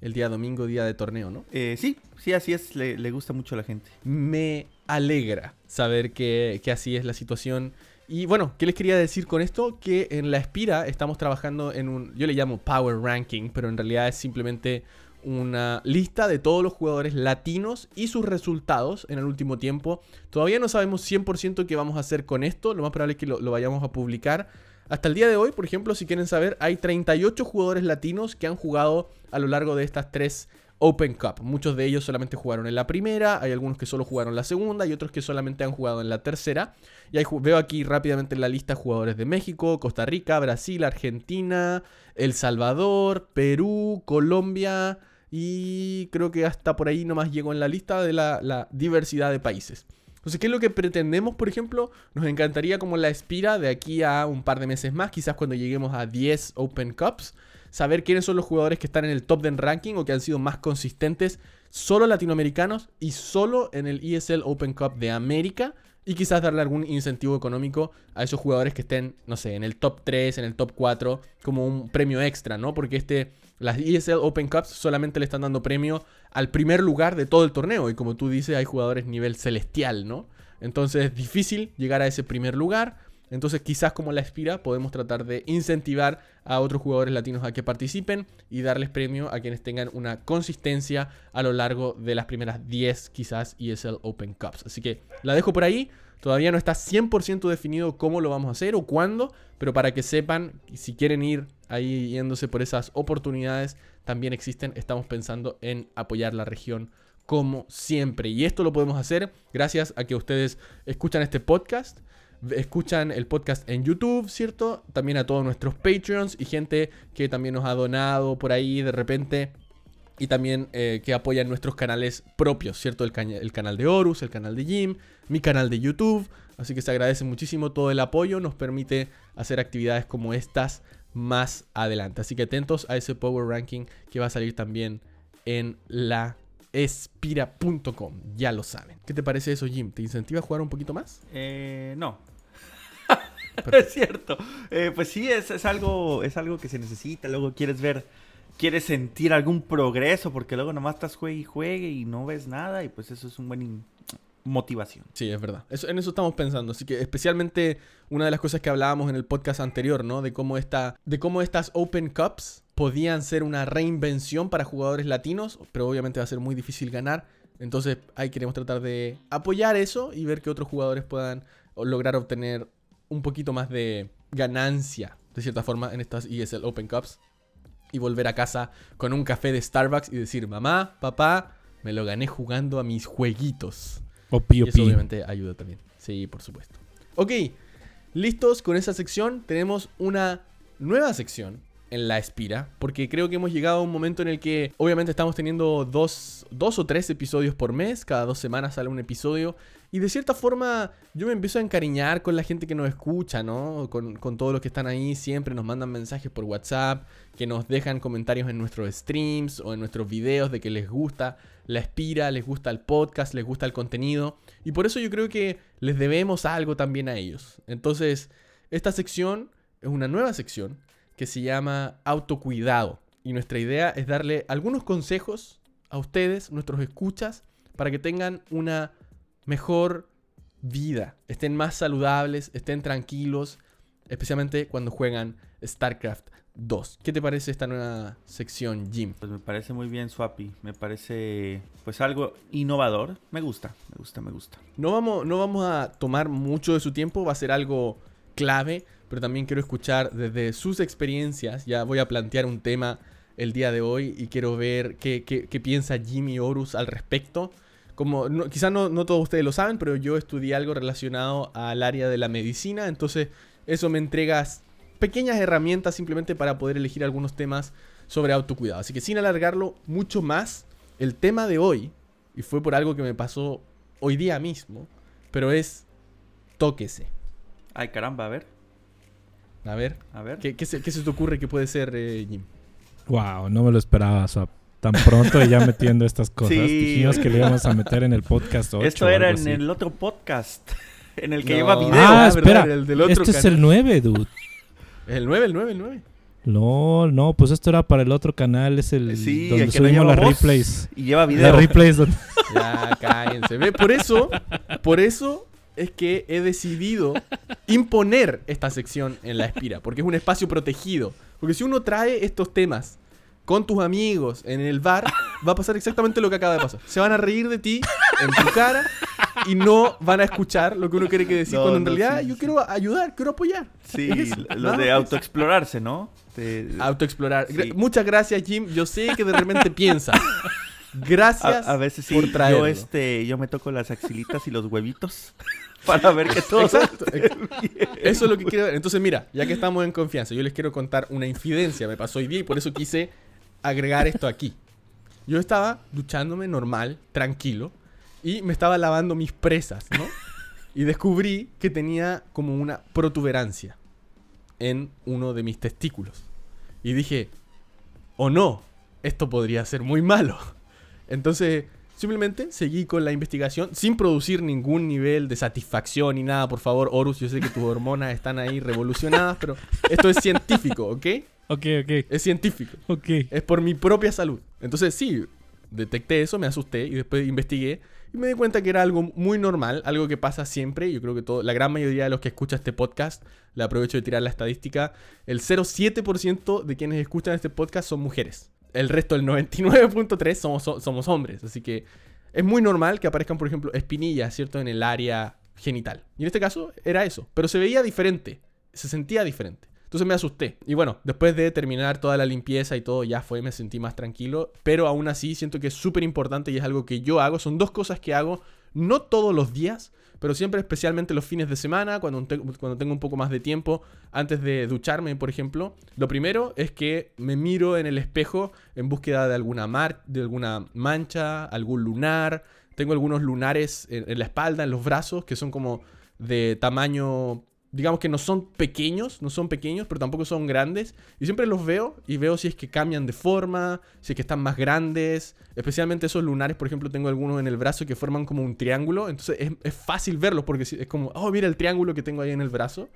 el día domingo, día de torneo, ¿no? Eh, sí, sí, así es, le, le gusta mucho a la gente. Me alegra saber que, que así es la situación Y bueno, ¿qué les quería decir con esto? Que en la Espira estamos trabajando en un, yo le llamo Power Ranking, pero en realidad es simplemente una lista de todos los jugadores latinos y sus resultados en el último tiempo. Todavía no sabemos 100% qué vamos a hacer con esto, lo más probable es que lo, lo, vayamos a publicar. Hasta el día de hoy, por ejemplo, si quieren saber, hay 38 jugadores latinos que han jugado a lo largo de estas tres Open Cup. Muchos de ellos solamente jugaron en la primera, hay algunos que solo jugaron la segunda y otros que solamente han jugado en la tercera. Y veo aquí rápidamente en la lista jugadores de México, Costa Rica, Brasil, Argentina, El Salvador, Perú, Colombia y creo que hasta por ahí nomás llegó en la lista de la, la diversidad de países. Entonces, ¿qué es lo que pretendemos, por ejemplo? Nos encantaría como la espira de aquí a un par de meses más, quizás cuando lleguemos a 10 Open Cups, saber quiénes son los jugadores que están en el top del ranking o que han sido más consistentes, solo latinoamericanos y solo en el ESL Open Cup de América. Y quizás darle algún incentivo económico a esos jugadores que estén, no sé, en el top 3, en el top 4, como un premio extra, ¿no? Porque este, las ESL Open Cups solamente le están dando premio al primer lugar de todo el torneo. Y como tú dices, hay jugadores nivel celestial, ¿no? Entonces es difícil llegar a ese primer lugar. Entonces quizás como la Espira podemos tratar de incentivar a otros jugadores latinos a que participen y darles premio a quienes tengan una consistencia a lo largo de las primeras 10 quizás ESL Open Cups. Así que la dejo por ahí. Todavía no está 100% definido cómo lo vamos a hacer o cuándo, pero para que sepan, si quieren ir ahí yéndose por esas oportunidades, también existen. Estamos pensando en apoyar la región como siempre. Y esto lo podemos hacer gracias a que ustedes escuchan este podcast escuchan el podcast en YouTube, ¿cierto? También a todos nuestros Patreons y gente que también nos ha donado por ahí de repente. Y también eh, que apoyan nuestros canales propios, ¿cierto? El, el, canal de Horus, el canal de Jim, mi canal de YouTube. Así que se agradece muchísimo todo el apoyo. Nos permite hacer actividades como estas más adelante. Así que atentos a ese Power Ranking que va a salir también en la espira.com. Ya lo saben. ¿Qué te parece eso, Jim? ¿Te incentiva a jugar un poquito más? Eh, no. es cierto. Eh, pues sí, es, es, algo, es algo que se necesita. Luego quieres ver, quieres sentir algún progreso, porque luego nomás estás juegue y juegue y no ves nada. Y pues eso es un buen motivación. Sí, es verdad. Eso, en eso estamos pensando. Así que especialmente una de las cosas que hablábamos en el podcast anterior, ¿no? De cómo, esta, de cómo estas Open Cups podían ser una reinvención para jugadores latinos, pero obviamente va a ser muy difícil ganar. Entonces ahí queremos tratar de apoyar eso y ver que otros jugadores puedan lograr obtener un poquito más de ganancia, de cierta forma, en estas ESL Open Cups. Y volver a casa con un café de Starbucks y decir, mamá, papá, me lo gané jugando a mis jueguitos. y eso obviamente ayuda también. Sí, por supuesto. Ok, listos con esa sección. Tenemos una nueva sección en la espira, porque creo que hemos llegado a un momento en el que obviamente estamos teniendo dos, dos, o tres episodios por mes, cada dos semanas sale un episodio, y de cierta forma yo me empiezo a encariñar con la gente que nos escucha, ¿no? Con, con todos los que están ahí, siempre nos mandan mensajes por WhatsApp, que nos dejan comentarios en nuestros streams o en nuestros videos de que les gusta la espira, les gusta el podcast, les gusta el contenido, y por eso yo creo que les debemos algo también a ellos. Entonces, esta sección es una nueva sección que se llama autocuidado. Y nuestra idea es darle algunos consejos a ustedes, nuestros escuchas, para que tengan una mejor vida, estén más saludables, estén tranquilos, especialmente cuando juegan StarCraft 2. ¿Qué te parece esta nueva sección, Jim? Pues me parece muy bien, Swappy. Me parece pues algo innovador. Me gusta, me gusta, me gusta. No vamos, no vamos a tomar mucho de su tiempo, va a ser algo clave pero también quiero escuchar desde sus experiencias. Ya voy a plantear un tema el día de hoy y quiero ver qué, piensa Jimmy Horus al respecto. Como quizás no, no todos ustedes lo saben, pero yo estudié algo relacionado al área de la medicina, entonces eso me entrega pequeñas herramientas simplemente para poder elegir algunos temas sobre autocuidado. Así que sin alargarlo mucho más, el tema de hoy, y fue por algo que me pasó hoy día mismo, pero es tóquese. Ay, caramba, a ver. A ver, a ver. ¿Qué, se, te ocurre que puede ser, eh, Jim? Wow, no me lo esperaba, tan pronto y ya metiendo estas cosas. Dijimos que le íbamos a meter en el podcast 8 Esto era en el otro podcast, en el que lleva video. Ah, espera, el del otro este es el 9, dude. El 9, el 9, el 9. No, no, pues esto era para el otro canal, es el donde subimos las replays. Y lleva video. Las replays Ya, cállense. Ve, por eso, por eso es que he decidido imponer esta sección en la Espira, porque es un espacio protegido. Porque si uno trae estos temas con tus amigos en el bar, va a pasar exactamente lo que acaba de pasar. Se van a reír de ti en tu cara y no van a escuchar lo que uno quiere que decir. No, cuando en no, realidad sí, yo sí. quiero ayudar, quiero apoyar. Sí, lo de autoexplorarse, ¿no? De- Autoexplorar. Sí. Muchas gracias, Jim. Yo sé que de repente piensas. Gracias a, a veces sí, por traerlo. yo, este, yo me toco las axilitas y los huevitos para ver que todo Exacto. ex- Eso es lo que quiero ver. Entonces, mira, ya que estamos en confianza, yo les quiero contar una infidencia. Me pasó hoy día y por eso quise agregar esto aquí. Yo estaba duchándome normal, tranquilo, y me estaba lavando mis presas, ¿no? Y descubrí que tenía como una protuberancia en uno de mis testículos. Y dije, o no, esto podría ser muy malo. Entonces, simplemente seguí con la investigación sin producir ningún nivel de satisfacción ni nada. Por favor, Horus, yo sé que tus hormonas están ahí revolucionadas, pero esto es científico, ¿ok? Ok, ok, Es científico. ok. Es por mi propia salud. Entonces, sí, detecté eso, me asusté y después investigué y me di cuenta que era algo muy normal, algo que pasa siempre. Yo creo que todo, la gran mayoría de los que escuchan este podcast, le aprovecho de tirar la estadística, el 0,7% de quienes escuchan este podcast son mujeres. El resto, el 99.3% somos, so- somos hombres. Así que es muy normal que aparezcan, por ejemplo, espinillas, ¿cierto? En el área genital. Y en este caso era eso. Pero se veía diferente. Se sentía diferente. Entonces me asusté. Y bueno, después de terminar toda la limpieza y todo, ya fue, me sentí más tranquilo. Pero aún así siento que es súper importante y es algo que yo hago. Son dos cosas que hago, no todos los días, pero siempre especialmente los fines de semana, cuando, cuando tengo un poco más de tiempo, antes de ducharme, por ejemplo. Lo primero es que me miro en el espejo en búsqueda de alguna, mar de alguna mancha, algún lunar. Tengo algunos lunares en la espalda, en los brazos, que son como de tamaño digamos que no son pequeños, no son pequeños, pero tampoco son grandes. Y siempre los veo y veo si es que cambian de forma, si es que están más grandes. Especialmente esos lunares, por ejemplo, tengo algunos en el brazo que forman como un triángulo. Entonces es, fácil verlos porque es como, oh, mira el triángulo que tengo ahí en el brazo.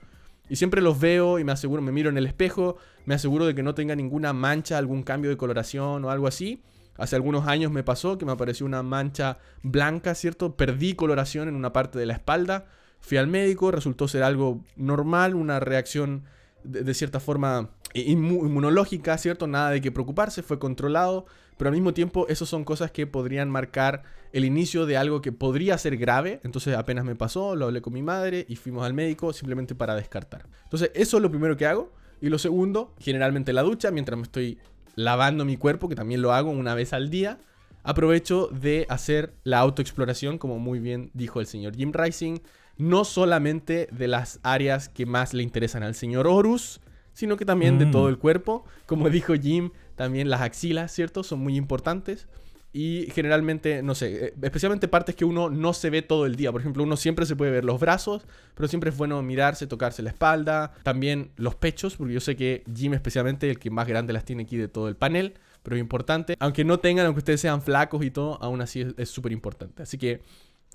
Y siempre los veo y me aseguro, me miro en el espejo, me aseguro de que no tenga ninguna mancha, algún cambio de coloración o algo así. Hace algunos años me pasó que me apareció una mancha blanca, ¿cierto? Perdí coloración en una parte de la espalda. Fui al médico, resultó ser algo normal, una reacción de, cierta forma inmu- inmunológica, ¿cierto? Nada de que preocuparse, fue controlado, pero al mismo tiempo eso son cosas que podrían marcar el inicio de algo que podría ser grave, entonces apenas me pasó, lo hablé con mi madre y fuimos al médico simplemente para descartar. Entonces eso es lo primero que hago, y lo segundo, generalmente la ducha, mientras me estoy lavando mi cuerpo, que también lo hago una vez al día, aprovecho de hacer la autoexploración, como muy bien dijo el señor Jim Rising, no solamente de las áreas que más le interesan al señor Horus, sino que también de Mm. todo el cuerpo. Como dijo Jim, también las axilas, ¿cierto? Son muy importantes. Y generalmente, no sé, eh, especialmente partes que uno no se ve todo el día. Por ejemplo, uno siempre se puede ver los brazos, pero siempre es bueno mirarse, tocarse la espalda. También los pechos, porque yo sé que Jim especialmente, el que más grande las tiene aquí de todo el panel, pero es importante. Aunque no tengan, aunque ustedes sean flacos y todo, aún así es- es súper importante. Así que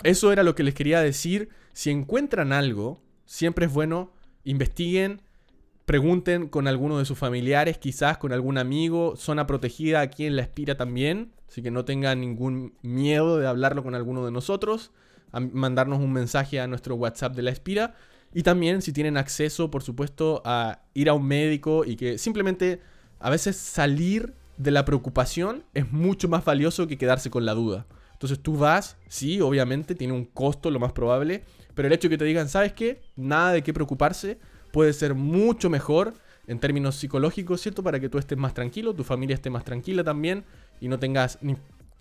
eso era lo que les quería decir. Si encuentran algo, siempre es bueno, investiguen, pregunten con alguno de sus familiares, quizás con algún amigo, zona protegida aquí en La Espira también, así que no tengan ningún miedo de hablarlo con alguno de nosotros, mandarnos un mensaje a nuestro WhatsApp de La Espira y también si tienen acceso, por supuesto, a ir a un médico y que simplemente a veces salir de la preocupación es mucho más valioso que quedarse con la duda. Entonces tú vas, sí, obviamente tiene un costo lo más probable, pero el hecho de que te digan, ¿sabes qué? Nada de qué preocuparse, puede ser mucho mejor en términos psicológicos, ¿cierto? Para que tú estés más tranquilo, tu familia esté más tranquila también y no tengas ni-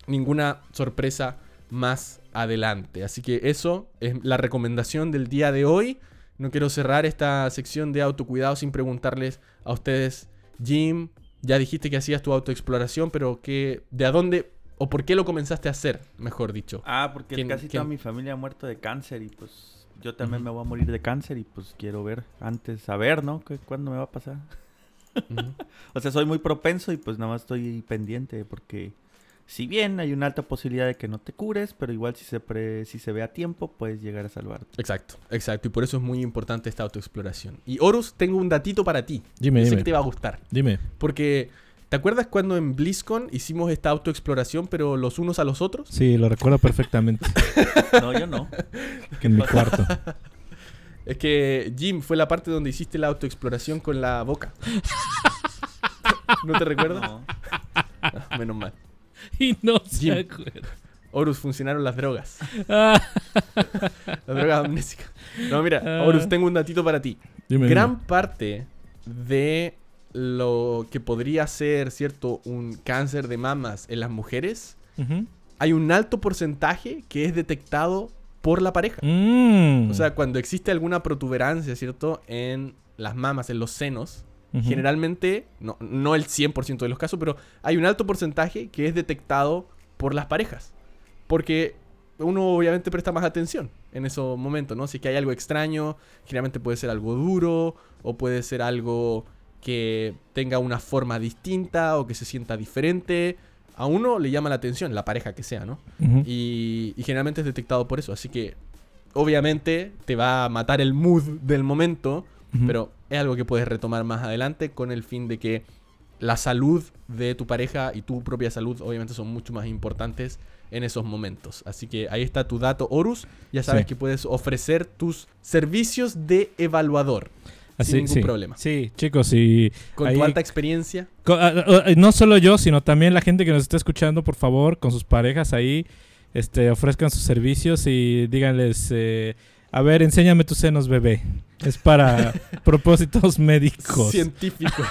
ninguna sorpresa más adelante. Así que eso es la recomendación del día de hoy. No quiero cerrar esta sección de autocuidado sin preguntarles a ustedes, Jim, ya dijiste que hacías tu autoexploración, pero ¿qué, ¿de a dónde o por qué lo comenzaste a hacer, mejor dicho? Ah, porque ¿Quién- casi quién? toda mi familia ha muerto de cáncer y pues yo también me voy a morir de cáncer y pues quiero ver antes, saber, ¿no? ¿Qué- ¿Cuándo me va a pasar? O sea, soy muy propenso y pues nada más estoy pendiente porque si bien hay una alta posibilidad de que no te cures, pero igual si se, pre- si se ve a tiempo puedes llegar a salvarte. Exacto, exacto. Y por eso es muy importante esta autoexploración. Y Horus, tengo un datito para ti. Dime, Yo sé dime. que te va a gustar. Dime. Porque ¿Te acuerdas cuando en BlizzCon hicimos esta autoexploración, pero los unos a los otros? Sí, lo recuerdo perfectamente. No, yo no. en mi cuarto. Es que Jim fue la parte donde hiciste la autoexploración con la boca. ¿No te recuerdas? No. Ah, menos mal. Y no se Jim. acuerda. Horus, funcionaron las drogas. Las drogas amnésicas. No, mira, Ah. Horus, tengo un datito para ti. dime, Gran parte de lo que podría ser, ¿cierto? Un cáncer de mamas en las mujeres, hay un alto porcentaje que es detectado por la pareja. Mm. O sea, cuando existe alguna protuberancia, ¿cierto? En las mamas, en los senos, generalmente, no, no el 100% de los casos, pero hay un alto porcentaje que es detectado por las parejas. Porque uno obviamente presta más atención en esos momentos, ¿no? Si es que hay algo extraño, generalmente puede ser algo duro o puede ser algo que tenga una forma distinta o que se sienta diferente. A uno le llama la atención, la pareja que sea, ¿no? Y, y generalmente es detectado por eso. Así que obviamente te va a matar el mood del momento, pero es algo que puedes retomar más adelante con el fin de que la salud de tu pareja y tu propia salud obviamente son mucho más importantes en esos momentos. Así que ahí está tu dato, Horus. Ya sabes Sí. que puedes ofrecer tus servicios de evaluador Así, sin ningún sí. problema. Sí, chicos, y con Ahí- tu alta experiencia. Co- ah, ah, ah, no solo yo, sino también la gente que nos está escuchando, por favor, con sus parejas ahí, este, ofrezcan sus servicios y díganles, eh, a ver, enséñame tus senos, bebé. Es para propósitos médicos. científicos.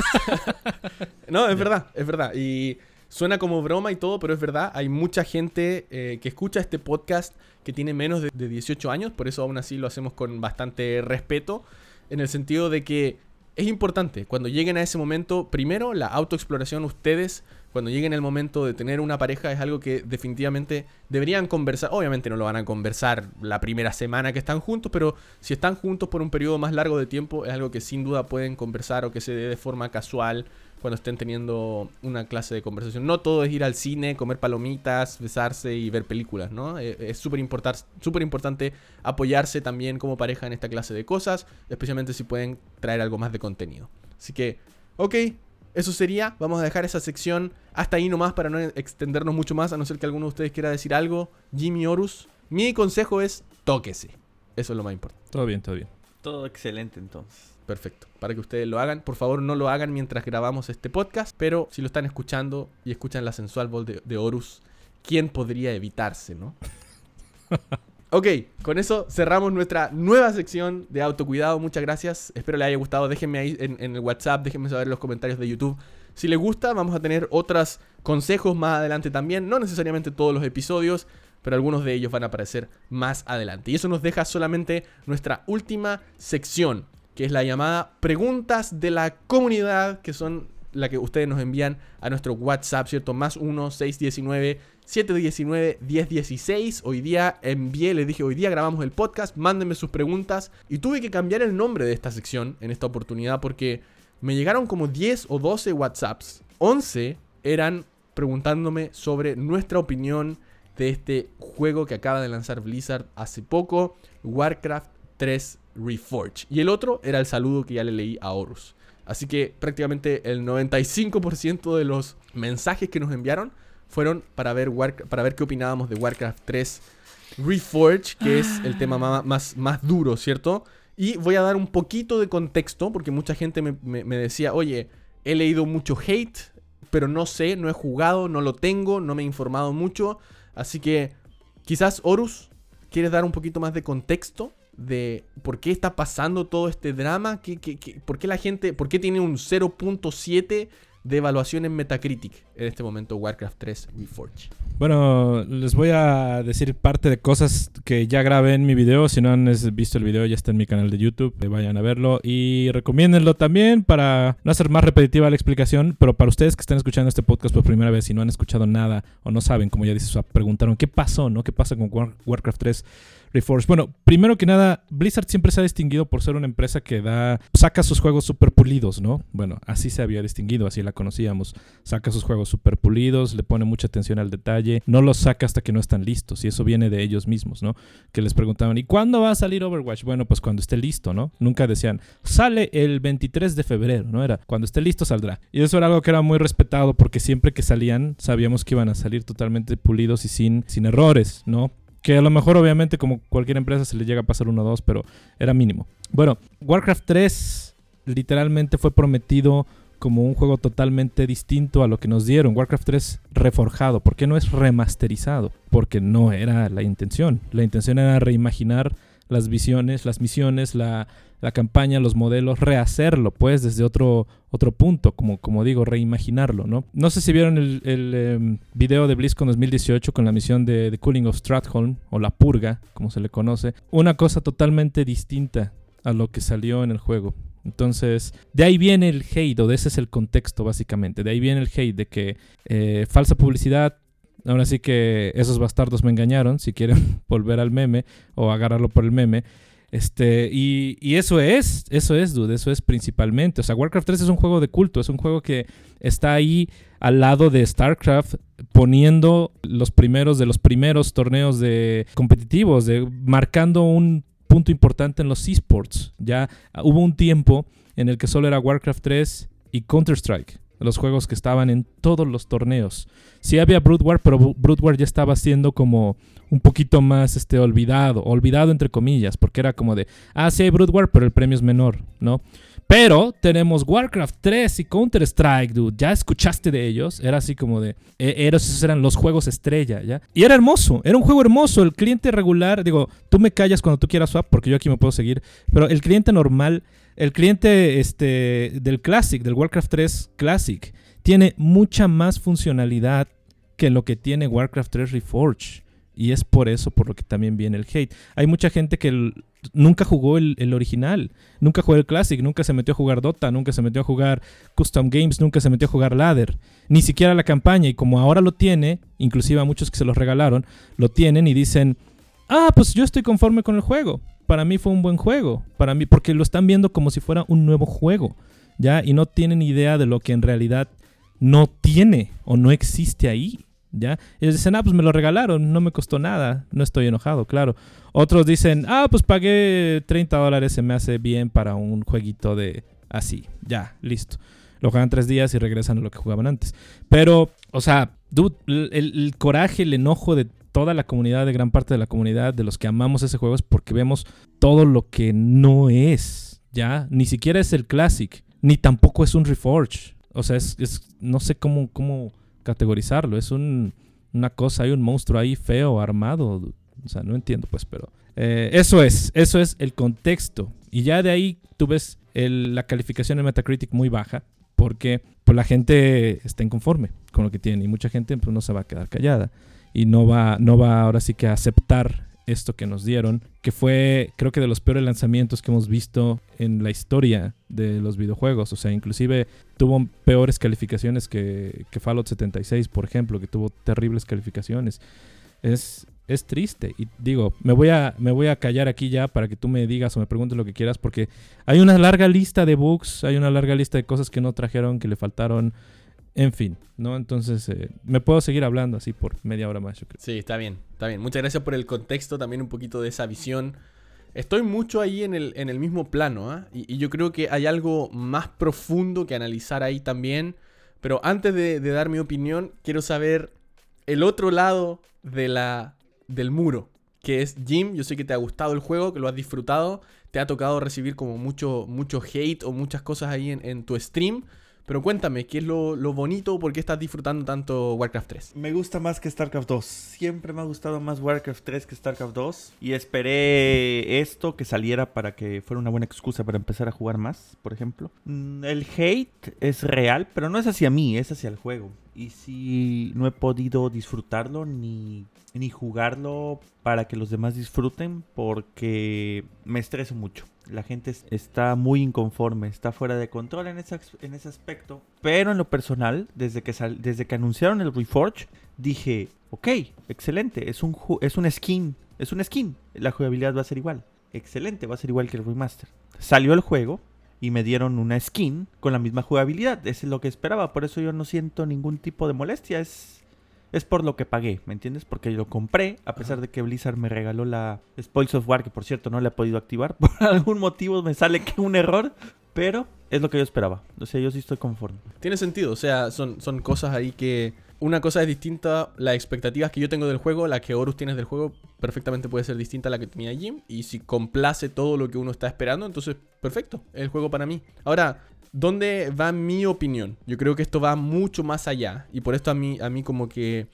no, es verdad, es verdad. Y suena como broma y todo, pero es verdad. Hay mucha gente eh, que escucha este podcast que tiene menos de, de 18 años, por eso aún así lo hacemos con bastante respeto, en el sentido de que es importante, cuando lleguen a ese momento, primero la autoexploración ustedes, cuando lleguen el momento de tener una pareja, es algo que definitivamente deberían conversar. Obviamente no lo van a conversar la primera semana que están juntos, pero si están juntos por un periodo más largo de tiempo, es algo que sin duda pueden conversar o que se dé de forma casual cuando estén teniendo una clase de conversación. No todo es ir al cine, comer palomitas, besarse y ver películas, ¿no? Eh, Es súper importante apoyarse también como pareja en esta clase de cosas, especialmente si pueden traer algo más de contenido. Así que, ok, eso sería. Vamos a dejar esa sección hasta ahí nomás para no extendernos mucho más, a no ser que alguno de ustedes quiera decir algo. Jimmy Horus, mi consejo es tóquese. Eso es lo más importante. Todo bien, todo bien. Todo excelente entonces. Perfecto. Para que ustedes lo hagan. Por favor, no lo hagan mientras grabamos este podcast. Pero si lo están escuchando y escuchan la sensual voz de, de Horus, ¿quién podría evitarse, no? ok, con eso cerramos nuestra nueva sección de autocuidado. Muchas gracias. Espero les haya gustado. Déjenme ahí en, en el WhatsApp, déjenme saber en los comentarios de YouTube. Si les gusta, vamos a tener otros consejos más adelante también. No necesariamente todos los episodios, pero algunos de ellos van a aparecer más adelante. Y eso nos deja solamente nuestra última sección, que es la llamada preguntas de la comunidad, que son la que ustedes nos envían a nuestro WhatsApp, ¿cierto? Más 1 619 719 1016. Hoy día envié, les dije, hoy día grabamos el podcast, mándenme sus preguntas. Y tuve que cambiar el nombre de esta sección en esta oportunidad porque me llegaron como 10 o 12 WhatsApps. 11 eran preguntándome sobre nuestra opinión de este juego que acaba de lanzar Blizzard hace poco, Warcraft 3 Reforged. Y el otro era el saludo que ya le leí a Horus. Así que prácticamente el 95% de los mensajes que nos enviaron fueron para ver, War- para ver qué opinábamos de Warcraft 3 Reforged, que es el tema ma- más, más duro, ¿cierto? Y voy a dar un poquito de contexto, porque mucha gente me, me- me decía, oye, he leído mucho hate, pero no sé, no he jugado, no lo tengo, no me he informado mucho. Así que quizás Horus, ¿quieres dar un poquito más de contexto? De por qué está pasando todo este drama, ¿Qué, qué- por qué la gente, por qué tiene un 0.7 de evaluación en Metacritic en este momento Warcraft 3 Reforged. Bueno, les voy a decir parte de cosas que ya grabé en mi video. Si no han visto el video, ya está en mi canal de YouTube. eh, Vayan a verlo y recomiéndenlo también para no hacer más repetitiva la explicación. Pero para ustedes que están escuchando este podcast por primera vez y no han escuchado nada o no saben, como ya dices, preguntaron qué pasó, ¿no? ¿Qué pasa con War- Warcraft 3 Reforged? Bueno, primero que nada, Blizzard siempre se ha distinguido por ser una empresa que da saca sus juegos super pulidos, ¿no? Bueno, así se había distinguido, así la conocíamos. Saca sus juegos súper pulidos, le pone mucha atención al detalle, no los saca hasta que no están listos y eso viene de ellos mismos, ¿no? Que les preguntaban, ¿y cuándo va a salir Overwatch? Bueno, pues cuando esté listo, ¿no? Nunca decían, sale el 23 de febrero, ¿no? Era, cuando esté listo saldrá. Y eso era algo que era muy respetado porque siempre que salían sabíamos que iban a salir totalmente pulidos y sin, sin errores, ¿no? Que a lo mejor, obviamente, como cualquier empresa, se le llega a pasar uno o dos, pero era mínimo. Bueno, Warcraft 3 literalmente fue prometido como un juego totalmente distinto a lo que nos dieron. Warcraft 3 reforjado. ¿Por qué no es remasterizado? Porque no era la intención. La intención era reimaginar las visiones, las misiones, la, la campaña, los modelos, rehacerlo, pues, desde otro, otro punto, como, como digo, reimaginarlo, ¿no? No sé si vieron el, el em, video de BlizzCon 2018 con la misión de The Cooling of Stratholm, o La Purga, como se le conoce. Una cosa totalmente distinta a lo que salió en el juego. Entonces, de ahí viene el hate, o de ese es el contexto básicamente. De ahí viene el hate de que eh, falsa publicidad, Ahora sí que esos bastardos me engañaron, si quieren volver al meme o agarrarlo por el meme. Este, y, y, eso es, eso es, dude, eso es principalmente. O sea, Warcraft 3 es un juego de culto, es un juego que está ahí al lado de StarCraft, poniendo los primeros de los primeros torneos de competitivos, de, marcando un punto importante en los esports. Ya hubo un tiempo en el que solo era Warcraft 3 y Counter-Strike los juegos que estaban en todos los torneos. Sí había Brood War, pero Brood War ya estaba siendo como un poquito más este, olvidado, olvidado entre comillas, porque era como de, ah, sí hay Brood War, pero el premio es menor, ¿no? Pero tenemos Warcraft 3 y Counter-Strike, dude. ¿Ya escuchaste de ellos? Era así como de. E, esos eran los juegos estrella, ¿ya? Y era hermoso, era un juego hermoso. El cliente regular, digo, tú me callas cuando tú quieras swap, porque yo aquí me puedo seguir. Pero el cliente normal el cliente este, del Classic, del Warcraft 3 Classic, tiene mucha más funcionalidad que lo que tiene Warcraft 3 Reforged. Y es por eso por lo que también viene el hate. Hay mucha gente que nunca jugó el, original, nunca jugó el Classic, nunca se metió a jugar Dota, nunca se metió a jugar Custom Games, nunca se metió a jugar Ladder, ni siquiera la campaña. Y como ahora lo tiene, inclusive a muchos que se los regalaron, lo tienen y dicen, ah, pues yo estoy conforme con el juego para mí fue un buen juego. Para mí, porque lo están viendo como si fuera un nuevo juego. ¿Ya? Y no tienen idea de lo que en realidad no tiene o no existe ahí. ¿Ya? Ellos dicen, ah, pues me lo regalaron, no me costó nada, no estoy enojado, claro. Otros dicen, ah, pues pagué 30 dólares, se me hace bien para un jueguito de así, ya, listo. Lo juegan tres días y regresan a lo que jugaban antes. Pero, o sea, dude, el coraje, el enojo de toda la comunidad, de gran parte de la comunidad, de los que amamos ese juego, es porque vemos todo lo que no es, ¿ya? Ni siquiera es el Classic, ni tampoco es un Reforge. O sea, es, no sé cómo, cómo categorizarlo. Es un, una cosa, hay un monstruo ahí feo, armado. O sea, no entiendo, pues, pero... Eh, eso es, eso es el contexto. Y ya de ahí tú ves la calificación en Metacritic muy baja, porque pues, la gente está inconforme con lo que tiene y mucha gente pues, no se va a quedar callada y no va, no va ahora sí que a aceptar esto que nos dieron, que fue creo que de los peores lanzamientos que hemos visto en la historia de los videojuegos. O sea, inclusive tuvo peores calificaciones que, que Fallout 76, por ejemplo, que tuvo terribles calificaciones. Es, es triste. Y digo, me voy, a, me voy a callar aquí ya para que tú me digas o me preguntes lo que quieras, porque hay una larga lista de bugs, hay una larga lista de cosas que no trajeron, que le faltaron. En fin, ¿no? Entonces, eh, me puedo seguir hablando así por media hora más, yo creo. Sí, está bien, está bien. Muchas gracias por el contexto, también un poquito de esa visión. Estoy mucho ahí en el, en el mismo plano, ¿ah? y, yo creo que hay algo más profundo que analizar ahí también. Pero antes de, dar mi opinión, quiero saber el otro lado de la, del muro, que es Jim. Yo sé que te ha gustado el juego, que lo has disfrutado. Te ha tocado recibir como mucho, mucho hate o muchas cosas ahí en, en tu stream. Pero cuéntame, ¿qué es lo, bonito? ¿Por qué estás disfrutando tanto Warcraft 3? Me gusta más que StarCraft 2. Siempre me ha gustado más Warcraft 3 que StarCraft 2. Y esperé esto que saliera para que fuera una buena excusa para empezar a jugar más, por ejemplo. Mm, el hate es real, pero no es hacia mí, es hacia el juego. Y si no he podido disfrutarlo ni, ni jugarlo para que los demás disfruten porque me estreso mucho la gente está muy inconforme, está fuera de control en ese, en ese aspecto. Pero en lo personal, desde que, desde que anunciaron el Reforge, dije, ok, excelente, es un, es un skin, es un skin, la jugabilidad va a ser igual. Excelente, va a ser igual que el remaster. Salió el juego y me dieron una skin con la misma jugabilidad. Eso es lo que esperaba, por eso yo no siento ningún tipo de molestia. Es, es por lo que pagué, ¿me entiendes? Porque yo lo compré, a pesar de que Blizzard me regaló la Spoil Software, que por cierto no la he podido activar. Por algún motivo me sale que un error, pero es lo que yo esperaba. O sea, yo sí estoy conforme. Tiene sentido, o sea, son, son cosas ahí que una cosa es distinta, las expectativas que yo tengo del juego, la que Horus tienes del juego, perfectamente puede ser distinta a la que tenía Jim. Y si complace todo lo que uno está esperando, entonces perfecto, el juego para mí. Ahora, ¿dónde va mi opinión? Yo creo que esto va mucho más allá. Y por esto a mí, a mí como que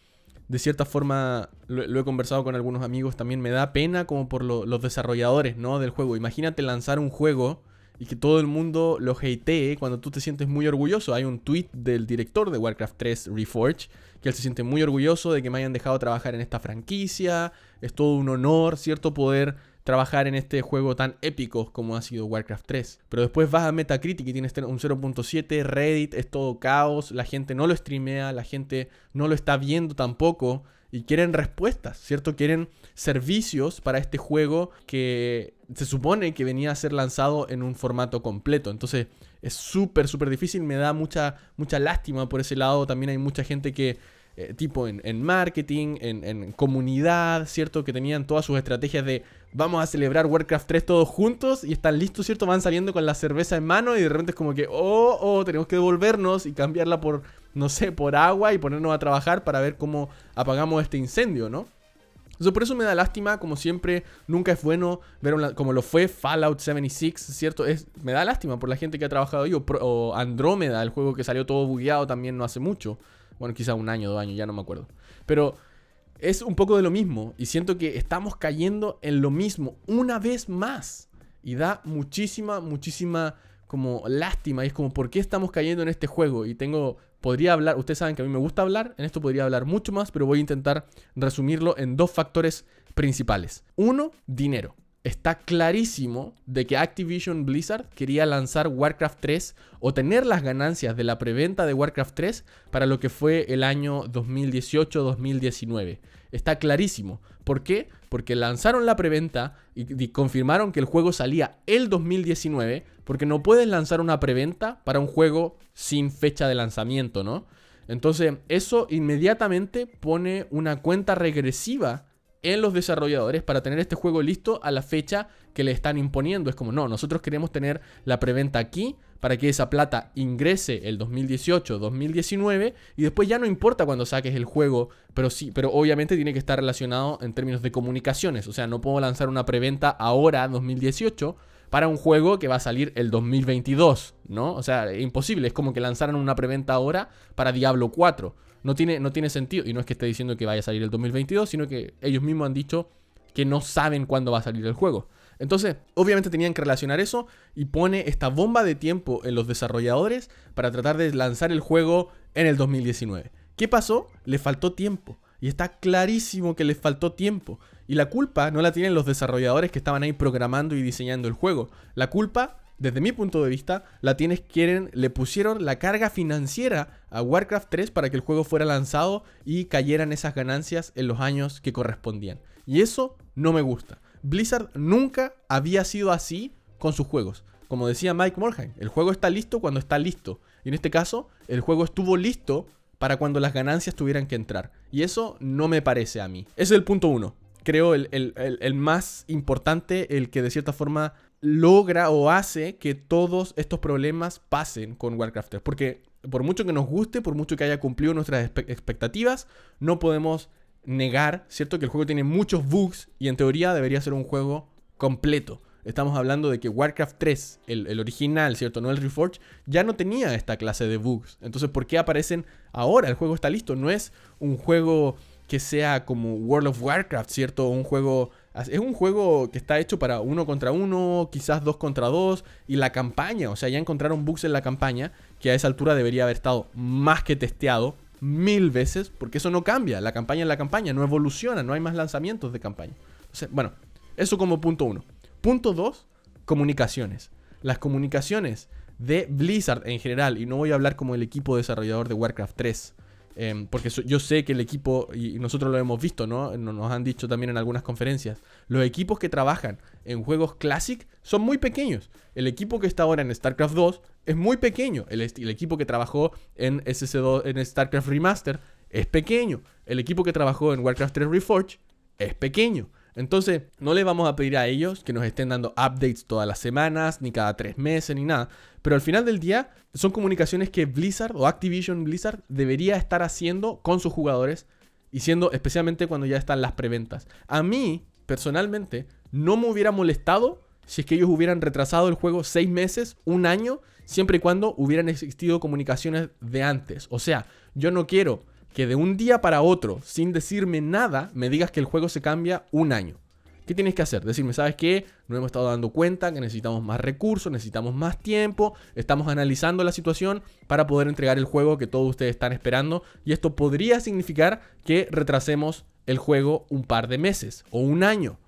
de cierta forma lo, he conversado con algunos amigos, también me da pena como por los desarrolladores ¿no? del juego. Imagínate lanzar un juego y que todo el mundo lo hatee cuando tú te sientes muy orgulloso. Hay un tweet del director de Warcraft 3 Reforge que él se siente muy orgulloso de que me hayan dejado trabajar en esta franquicia. Es todo un honor, ¿cierto? Poder trabajar en este juego tan épico como ha sido Warcraft 3. Pero después vas a Metacritic y tienes un 0.7, Reddit es todo caos, la gente no lo streamea, la gente no lo está viendo tampoco y quieren respuestas, ¿cierto? Quieren servicios para este juego que se supone que venía a ser lanzado en un formato completo. Entonces es súper, súper difícil. Me da mucha, mucha lástima por ese lado. También hay mucha gente que, eh, tipo en, marketing, en, en, comunidad, ¿cierto? Que tenían todas sus estrategias de vamos a celebrar Warcraft 3 todos juntos y están listos, ¿cierto? Van saliendo con la cerveza en mano y de repente es como que, oh, oh, tenemos que devolvernos y cambiarla por, no sé, por agua y ponernos a trabajar para ver cómo apagamos este incendio, ¿no? Entonces por eso me da lástima, como siempre, nunca es bueno ver como lo fue Fallout 76, ¿cierto? Es, me da lástima por la gente que ha trabajado ahí, o, Andrómeda, el juego que salió todo bugueado también no hace mucho. Bueno, quizá un año, dos años, ya no me acuerdo. Pero es un poco de lo mismo y siento que estamos cayendo en lo mismo una vez más. Y da muchísima, muchísima como lástima. Y es como, ¿por qué estamos cayendo en este juego? Y tengo podría hablar, ustedes saben que a mí me gusta hablar, en esto podría hablar mucho más, pero voy a intentar resumirlo en dos factores principales. Uno, dinero. Está clarísimo de que Activision Blizzard quería lanzar Warcraft 3 o tener las ganancias de la preventa de Warcraft 3 para lo que fue el año 2018-2019. Está clarísimo. ¿Por qué? Porque lanzaron la preventa y, confirmaron que el juego salía el 2019, porque no puedes lanzar una preventa para un juego sin fecha de lanzamiento, ¿no? Entonces, eso inmediatamente pone una cuenta regresiva en los desarrolladores para tener este juego listo a la fecha que le están imponiendo. Es como, no, nosotros queremos tener la preventa aquí para que esa plata ingrese el 2018, 2019 y después ya no importa cuando saques el juego, pero sí, pero obviamente tiene que estar relacionado en términos de comunicaciones, o sea, no puedo lanzar una preventa ahora 2018 para un juego que va a salir el 2022, ¿no? O sea, imposible, es como que lanzaran una preventa ahora para Diablo 4. No tiene, no tiene sentido, y no es que esté diciendo que vaya a salir el 2022, sino que ellos mismos han dicho que no saben cuándo va a salir el juego. Entonces, obviamente tenían que relacionar eso y pone esta bomba de tiempo en los desarrolladores para tratar de lanzar el juego en el 2019. ¿Qué pasó? Le faltó tiempo. Y está clarísimo que les faltó tiempo. Y la culpa no la tienen los desarrolladores que estaban ahí programando y diseñando el juego. La culpa, desde mi punto de vista, la tienes quieren, le pusieron la carga financiera a Warcraft 3 para que el juego fuera lanzado y cayeran esas ganancias en los años que correspondían. Y eso no me gusta. Blizzard nunca había sido así con sus juegos. Como decía Mike Morhaime, el juego está listo cuando está listo. Y en este caso, el juego estuvo listo para cuando las ganancias tuvieran que entrar. Y eso no me parece a mí. Ese es el punto uno. Creo el, el más importante, el que de cierta forma logra o hace que todos estos problemas pasen con Warcraft 3. Porque por mucho que nos guste, por mucho que haya cumplido nuestras expectativas, no podemos negar, ¿cierto? Que el juego tiene muchos bugs y en teoría debería ser un juego completo. Estamos hablando de que Warcraft 3, el, original, ¿cierto? No el Reforge, ya no tenía esta clase de bugs. Entonces, ¿por qué aparecen ahora? El juego está listo. No es un juego que sea como World of Warcraft, ¿cierto? Un juego... Es un juego que está hecho para uno contra uno, quizás dos contra dos, y la campaña, o sea, ya encontraron bugs en la campaña, que a esa altura debería haber estado más que testeado, mil veces, porque eso no cambia. La campaña es la campaña, no evoluciona, no hay más lanzamientos de campaña. bueno, eso como punto uno. Punto dos, comunicaciones. Las comunicaciones de Blizzard en general, y no voy a hablar como el equipo desarrollador de Warcraft 3, Em, porque yo sé que el equipo, y nosotros lo hemos visto, ¿no? Nos han dicho también en algunas conferencias, los equipos que trabajan en juegos Classic son muy pequeños. El equipo que está ahora en StarCraft 2 es muy pequeño. El, equipo que trabajó en SS2, en StarCraft Remaster, es pequeño. El equipo que trabajó en Warcraft 3 Reforged es pequeño. Entonces, no le vamos a pedir a ellos que nos estén dando updates todas las semanas, ni cada tres meses, ni nada. Pero al final del día, son comunicaciones que Blizzard o Activision Blizzard debería estar haciendo con sus jugadores y siendo especialmente cuando ya están las preventas. A mí, personalmente, no me hubiera molestado si es que ellos hubieran retrasado el juego seis meses, un año, siempre y cuando hubieran existido comunicaciones de antes. O sea, yo no quiero que de un día para otro, sin decirme nada, me digas que el juego se cambia un año. ¿Qué tienes que hacer? Decirme, ¿sabes qué? No hemos estado dando cuenta que necesitamos más recursos, necesitamos más tiempo, estamos analizando la situación para poder entregar el juego que todos ustedes están esperando y esto podría significar que retrasemos el juego un par de meses o un año,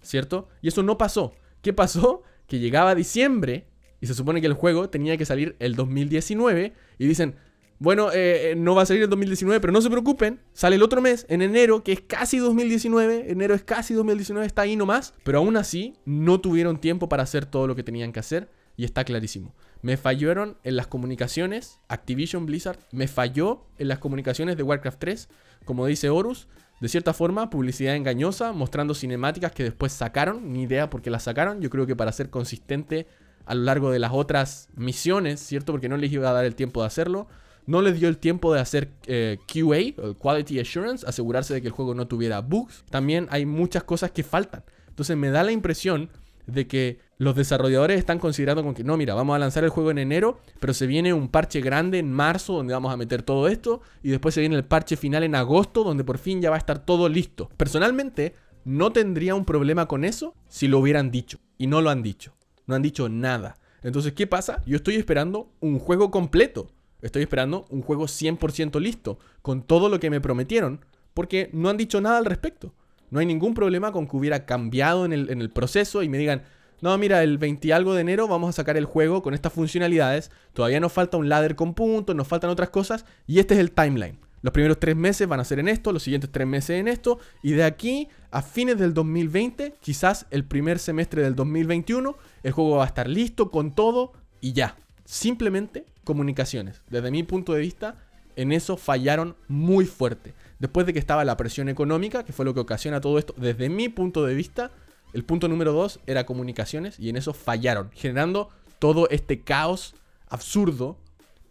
¿cierto? Y eso no pasó. ¿Qué pasó? Que llegaba diciembre y se supone que el juego tenía que salir el 2019 y dicen, bueno, eh, eh, no va a salir en 2019, pero no se preocupen. Sale el otro mes, en enero, que es casi 2019. Enero es casi 2019, está ahí nomás. Pero aún así, no tuvieron tiempo para hacer todo lo que tenían que hacer. Y está clarísimo. Me fallaron en las comunicaciones. Activision Blizzard me falló en las comunicaciones de Warcraft 3. Como dice Horus, de cierta forma, publicidad engañosa, mostrando cinemáticas que después sacaron. Ni idea por qué las sacaron. Yo creo que para ser consistente a lo largo de las otras misiones, ¿cierto? Porque no les iba a dar el tiempo de hacerlo no les dio el tiempo de hacer eh, QA, Quality Assurance, asegurarse de que el juego no tuviera bugs. También hay muchas cosas que faltan. Entonces me da la impresión de que los desarrolladores están considerando con que no, mira, vamos a lanzar el juego en enero, pero se viene un parche grande en marzo donde vamos a meter todo esto y después se viene el parche final en agosto donde por fin ya va a estar todo listo. Personalmente, no tendría un problema con eso si lo hubieran dicho y no lo han dicho. No han dicho nada. Entonces, ¿qué pasa? Yo estoy esperando un juego completo. Estoy esperando un juego 100% listo, con todo lo que me prometieron, porque no han dicho nada al respecto. No hay ningún problema con que hubiera cambiado en el, proceso y me digan, no, mira, el 20 y algo de enero vamos a sacar el juego con estas funcionalidades, todavía nos falta un ladder con puntos, nos faltan otras cosas, y este es el timeline. Los primeros tres meses van a ser en esto, los siguientes tres meses en esto, y de aquí a fines del 2020, quizás el primer semestre del 2021, el juego va a estar listo con todo y ya. Simplemente comunicaciones. Desde mi punto de vista, en eso fallaron muy fuerte. Después de que estaba la presión económica, que fue lo que ocasiona todo esto, desde mi punto de vista, el punto número dos era comunicaciones y en eso fallaron, generando todo este caos absurdo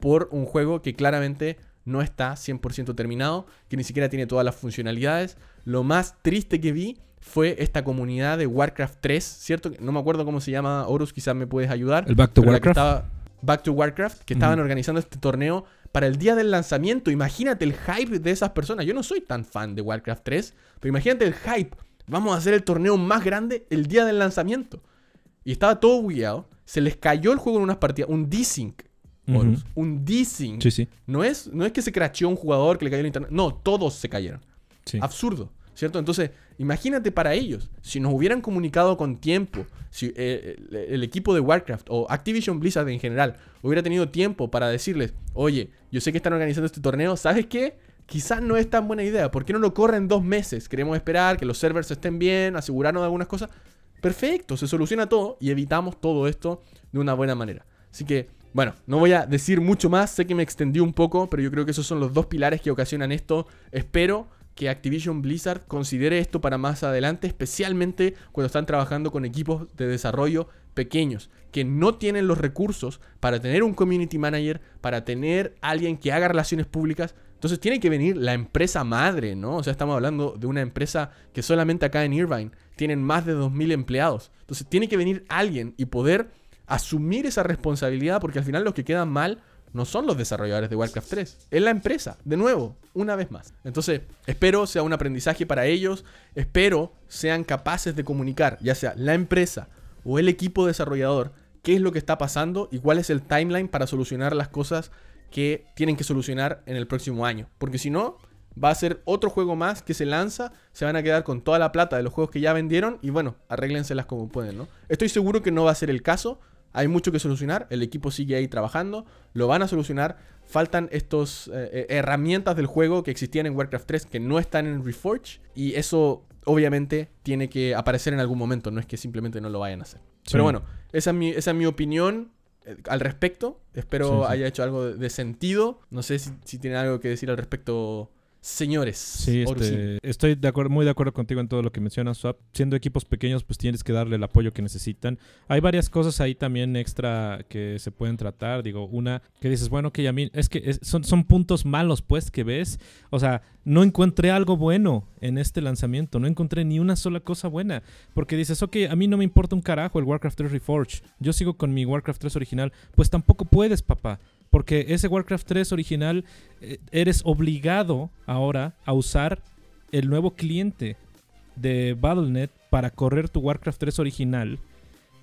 por un juego que claramente no está 100% terminado, que ni siquiera tiene todas las funcionalidades. Lo más triste que vi fue esta comunidad de Warcraft 3, ¿cierto? No me acuerdo cómo se llama, Horus, quizás me puedes ayudar. El Back to Warcraft. Back to Warcraft, que estaban organizando este torneo para el día del lanzamiento. Imagínate el hype de esas personas. Yo no soy tan fan de Warcraft 3, pero imagínate el hype. Vamos a hacer el torneo más grande el día del lanzamiento. Y estaba todo bugueado. Se les cayó el juego en unas partidas. Un desync. Un desync. Sí, sí. No es, no es que se cracheó un jugador que le cayó el internet. No, todos se cayeron. Absurdo. ¿Cierto? Entonces, imagínate para ellos, si nos hubieran comunicado con tiempo, si eh, el equipo de Warcraft o Activision Blizzard en general hubiera tenido tiempo para decirles, oye, yo sé que están organizando este torneo, ¿sabes qué? Quizás no es tan buena idea, ¿por qué no lo corren dos meses? Queremos esperar que los servers estén bien, asegurarnos de algunas cosas. Perfecto, se soluciona todo y evitamos todo esto de una buena manera. Así que, bueno, no voy a decir mucho más, sé que me extendí un poco, pero yo creo que esos son los dos pilares que ocasionan esto. Espero que Activision Blizzard considere esto para más adelante, especialmente cuando están trabajando con equipos de desarrollo pequeños, que no tienen los recursos para tener un community manager, para tener alguien que haga relaciones públicas. Entonces tiene que venir la empresa madre, ¿no? O sea, estamos hablando de una empresa que solamente acá en Irvine tienen más de 2.000 empleados. Entonces tiene que venir alguien y poder asumir esa responsabilidad porque al final los que quedan mal no son los desarrolladores de Warcraft 3, es la empresa, de nuevo, una vez más. Entonces, espero sea un aprendizaje para ellos, espero sean capaces de comunicar, ya sea la empresa o el equipo desarrollador, qué es lo que está pasando y cuál es el timeline para solucionar las cosas que tienen que solucionar en el próximo año. Porque si no, va a ser otro juego más que se lanza, se van a quedar con toda la plata de los juegos que ya vendieron y bueno, arréglenselas como pueden, ¿no? Estoy seguro que no va a ser el caso, hay mucho que solucionar, el equipo sigue ahí trabajando, lo van a solucionar. Faltan estas eh, herramientas del juego que existían en Warcraft 3 que no están en Reforge y eso obviamente tiene que aparecer en algún momento, no es que simplemente no lo vayan a hacer. Pero bueno, esa es mi, esa es mi opinión eh, al respecto. Espero haya hecho algo de, sentido. No sé si, si tiene algo que decir al respecto señores. Sí, este, estoy de acuerdo, muy de acuerdo contigo en todo lo que mencionas, Swap. Siendo equipos pequeños, pues tienes que darle el apoyo que necesitan. Hay varias cosas ahí también extra que se pueden tratar. Digo, una que dices, bueno, que a mí, es que son, son puntos malos, pues, que ves. O sea, no encontré algo bueno en este lanzamiento. No encontré ni una sola cosa buena. Porque dices, ok, a mí no me importa un carajo el Warcraft 3 Reforged. Yo sigo con mi Warcraft 3 original. Pues tampoco puedes, papá. Porque ese Warcraft 3 original, eh, eres obligado ahora a usar el nuevo cliente de Battle.net para correr tu Warcraft 3 original.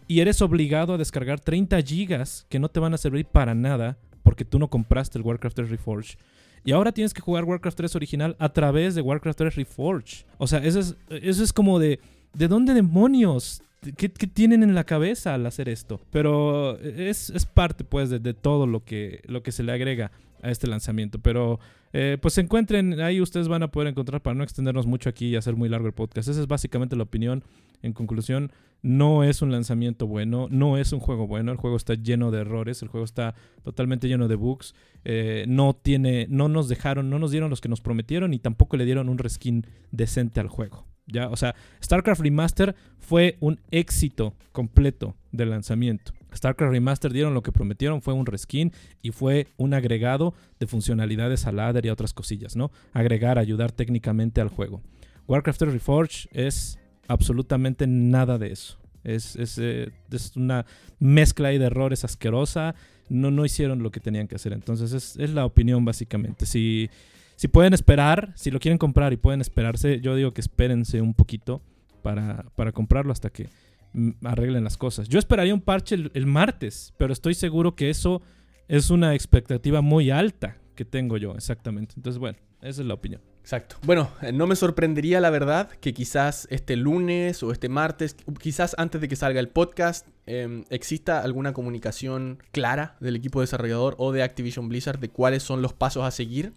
Y eres obligado a descargar 30 gigas que no te van a servir para nada porque tú no compraste el Warcraft 3 Reforged. Y ahora tienes que jugar Warcraft 3 original a través de Warcraft 3 Reforged. O sea, eso es, eso es como de... ¿De dónde demonios ¿Qué, tienen en la cabeza al hacer esto? Pero es, parte, pues, de, todo lo que, lo que se le agrega a este lanzamiento. Pero, eh, pues, encuentren, ahí ustedes van a poder encontrar, para no extendernos mucho aquí y hacer muy largo el podcast. Esa es básicamente la opinión. En conclusión, no es un lanzamiento bueno, no es un juego bueno. El juego está lleno de errores, el juego está totalmente lleno de bugs. Eh, no tiene, no nos dejaron, no nos dieron los que nos prometieron y tampoco le dieron un reskin decente al juego. Ya, o sea, StarCraft Remaster fue un éxito completo del lanzamiento. StarCraft Remaster dieron lo que prometieron, fue un reskin y fue un agregado de funcionalidades a ladder y otras cosillas, ¿no? Agregar, ayudar técnicamente al juego. Warcraft 3 Reforged es absolutamente nada de eso. Es, es, eh, es, una mezcla de errores asquerosa. No, no hicieron lo que tenían que hacer. Entonces es, es la opinión básicamente. Si si pueden esperar, si lo quieren comprar y pueden esperarse, yo digo que espérense un poquito para, para comprarlo hasta que mm, arreglen las cosas. Yo esperaría un parche el, martes, pero estoy seguro que eso es una expectativa muy alta que tengo yo, exactamente. Entonces, bueno, esa es la opinión. Exacto. Bueno, eh, no me sorprendería la verdad que quizás este lunes o este martes, quizás antes de que salga el podcast, em, exista alguna comunicación clara del equipo desarrollador o de Activision Blizzard de cuáles son los pasos a seguir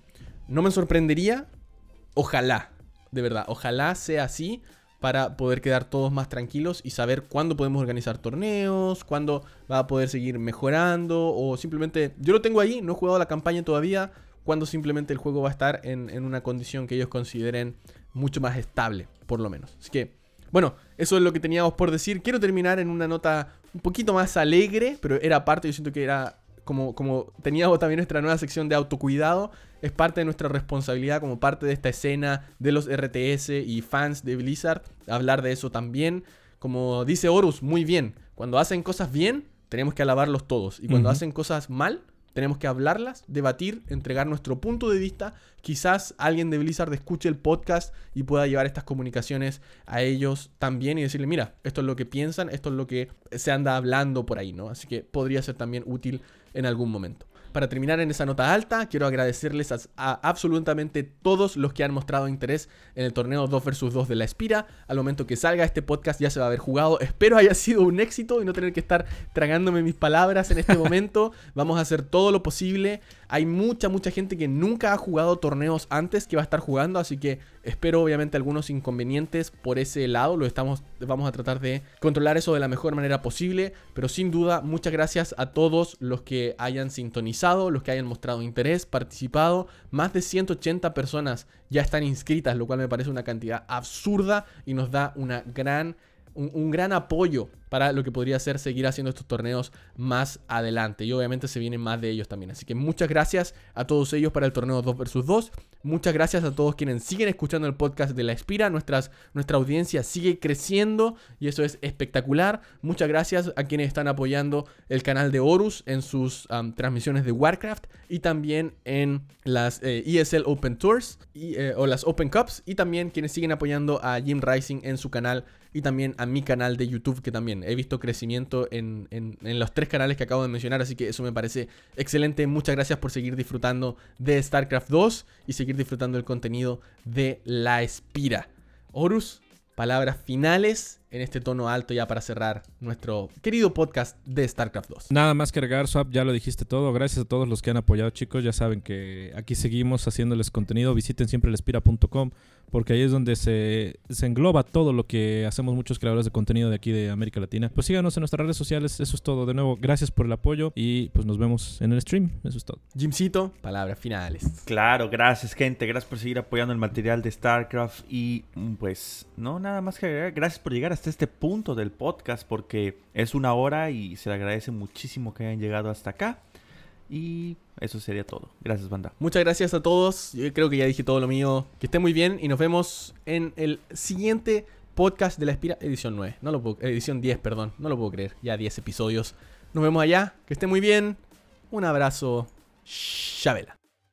no me sorprendería. Ojalá, de verdad, ojalá sea así para poder quedar todos más tranquilos y saber cuándo podemos organizar torneos, cuándo va a poder seguir mejorando o simplemente, yo lo tengo ahí, no he jugado la campaña todavía, cuando simplemente el juego va a estar en, en una condición que ellos consideren mucho más estable, por lo menos. Así que, bueno, eso es lo que teníamos por decir. Quiero terminar en una nota un poquito más alegre, pero era parte, yo siento que era como, como teníamos también nuestra nueva sección de autocuidado, es parte de nuestra responsabilidad como parte de esta escena de los RTS y fans de Blizzard, hablar de eso también. Como dice Horus, muy bien, cuando hacen cosas bien, tenemos que alabarlos todos. Y cuando hacen cosas mal, tenemos que hablarlas, debatir, entregar nuestro punto de vista. Quizás alguien de Blizzard escuche el podcast y pueda llevar estas comunicaciones a ellos también y decirle, mira, esto es lo que piensan, esto es lo que se anda hablando por ahí, ¿no? Así que podría ser también útil en algún momento. Para terminar en esa nota alta, quiero agradecerles a, absolutamente todos los que han mostrado interés en el torneo 2 vs 2 de la Espira. Al momento que salga este podcast ya se va a haber jugado. Espero haya sido un éxito y no tener que estar tragándome mis palabras en este momento. Vamos a hacer todo lo posible. Hay mucha, mucha gente que nunca ha jugado torneos antes que va a estar jugando, así que espero obviamente algunos inconvenientes por ese lado. Lo estamos, vamos a tratar de controlar eso de la mejor manera posible, pero sin duda muchas gracias a todos los que hayan sintonizado, los que hayan mostrado interés, participado. Más de 180 personas ya están inscritas, lo cual me parece una cantidad absurda y nos da una gran un, gran apoyo para lo que podría ser seguir haciendo estos torneos más adelante. Y obviamente se vienen más de ellos también. Así que muchas gracias a todos ellos para el torneo 2 vs 2. Muchas gracias a todos quienes siguen escuchando el podcast de La Espira. Nuestras, nuestra audiencia sigue creciendo y eso es espectacular. Muchas gracias a quienes están apoyando el canal de Horus en sus transmisiones de Warcraft y también en las ESL eh, e Open Tours eh, o las Open Cups y también quienes siguen apoyando a Jim Rising en su canal y también a mi canal de YouTube que también he visto crecimiento en, los tres canales que acabo de mencionar, así que eso me parece excelente. Muchas gracias por seguir disfrutando de StarCraft 2 y seguir disfrutando el contenido de La Espira. Horus, palabras finales en este tono alto ya para cerrar nuestro querido podcast de StarCraft 2. Nada más que agregar, Swap, ya lo dijiste todo. Gracias a todos los que han apoyado, chicos. Ya saben que aquí seguimos haciéndoles contenido. Visiten siempre lespira.com porque ahí es donde se, se engloba todo lo que hacemos muchos creadores de contenido de aquí de América Latina. Pues síganos en nuestras redes sociales. Eso es todo. De nuevo, gracias por el apoyo y pues nos vemos en el stream. Eso es todo. Jimcito, palabras finales. Claro, gracias gente, gracias por seguir apoyando el material de StarCraft y pues no nada más que agregar, gracias por llegar hasta este punto del podcast porque es una hora y se le agradece muchísimo que hayan llegado hasta acá y eso sería todo. Gracias banda. Muchas gracias a todos. Yo creo que ya dije todo lo mío. Que estén muy bien y nos vemos en el siguiente podcast de la Espira, edición 9. No lo puedo, edición 10, perdón. No lo puedo creer. Ya 10 episodios. Nos vemos allá. Que estén muy bien. Un abrazo. Chabela.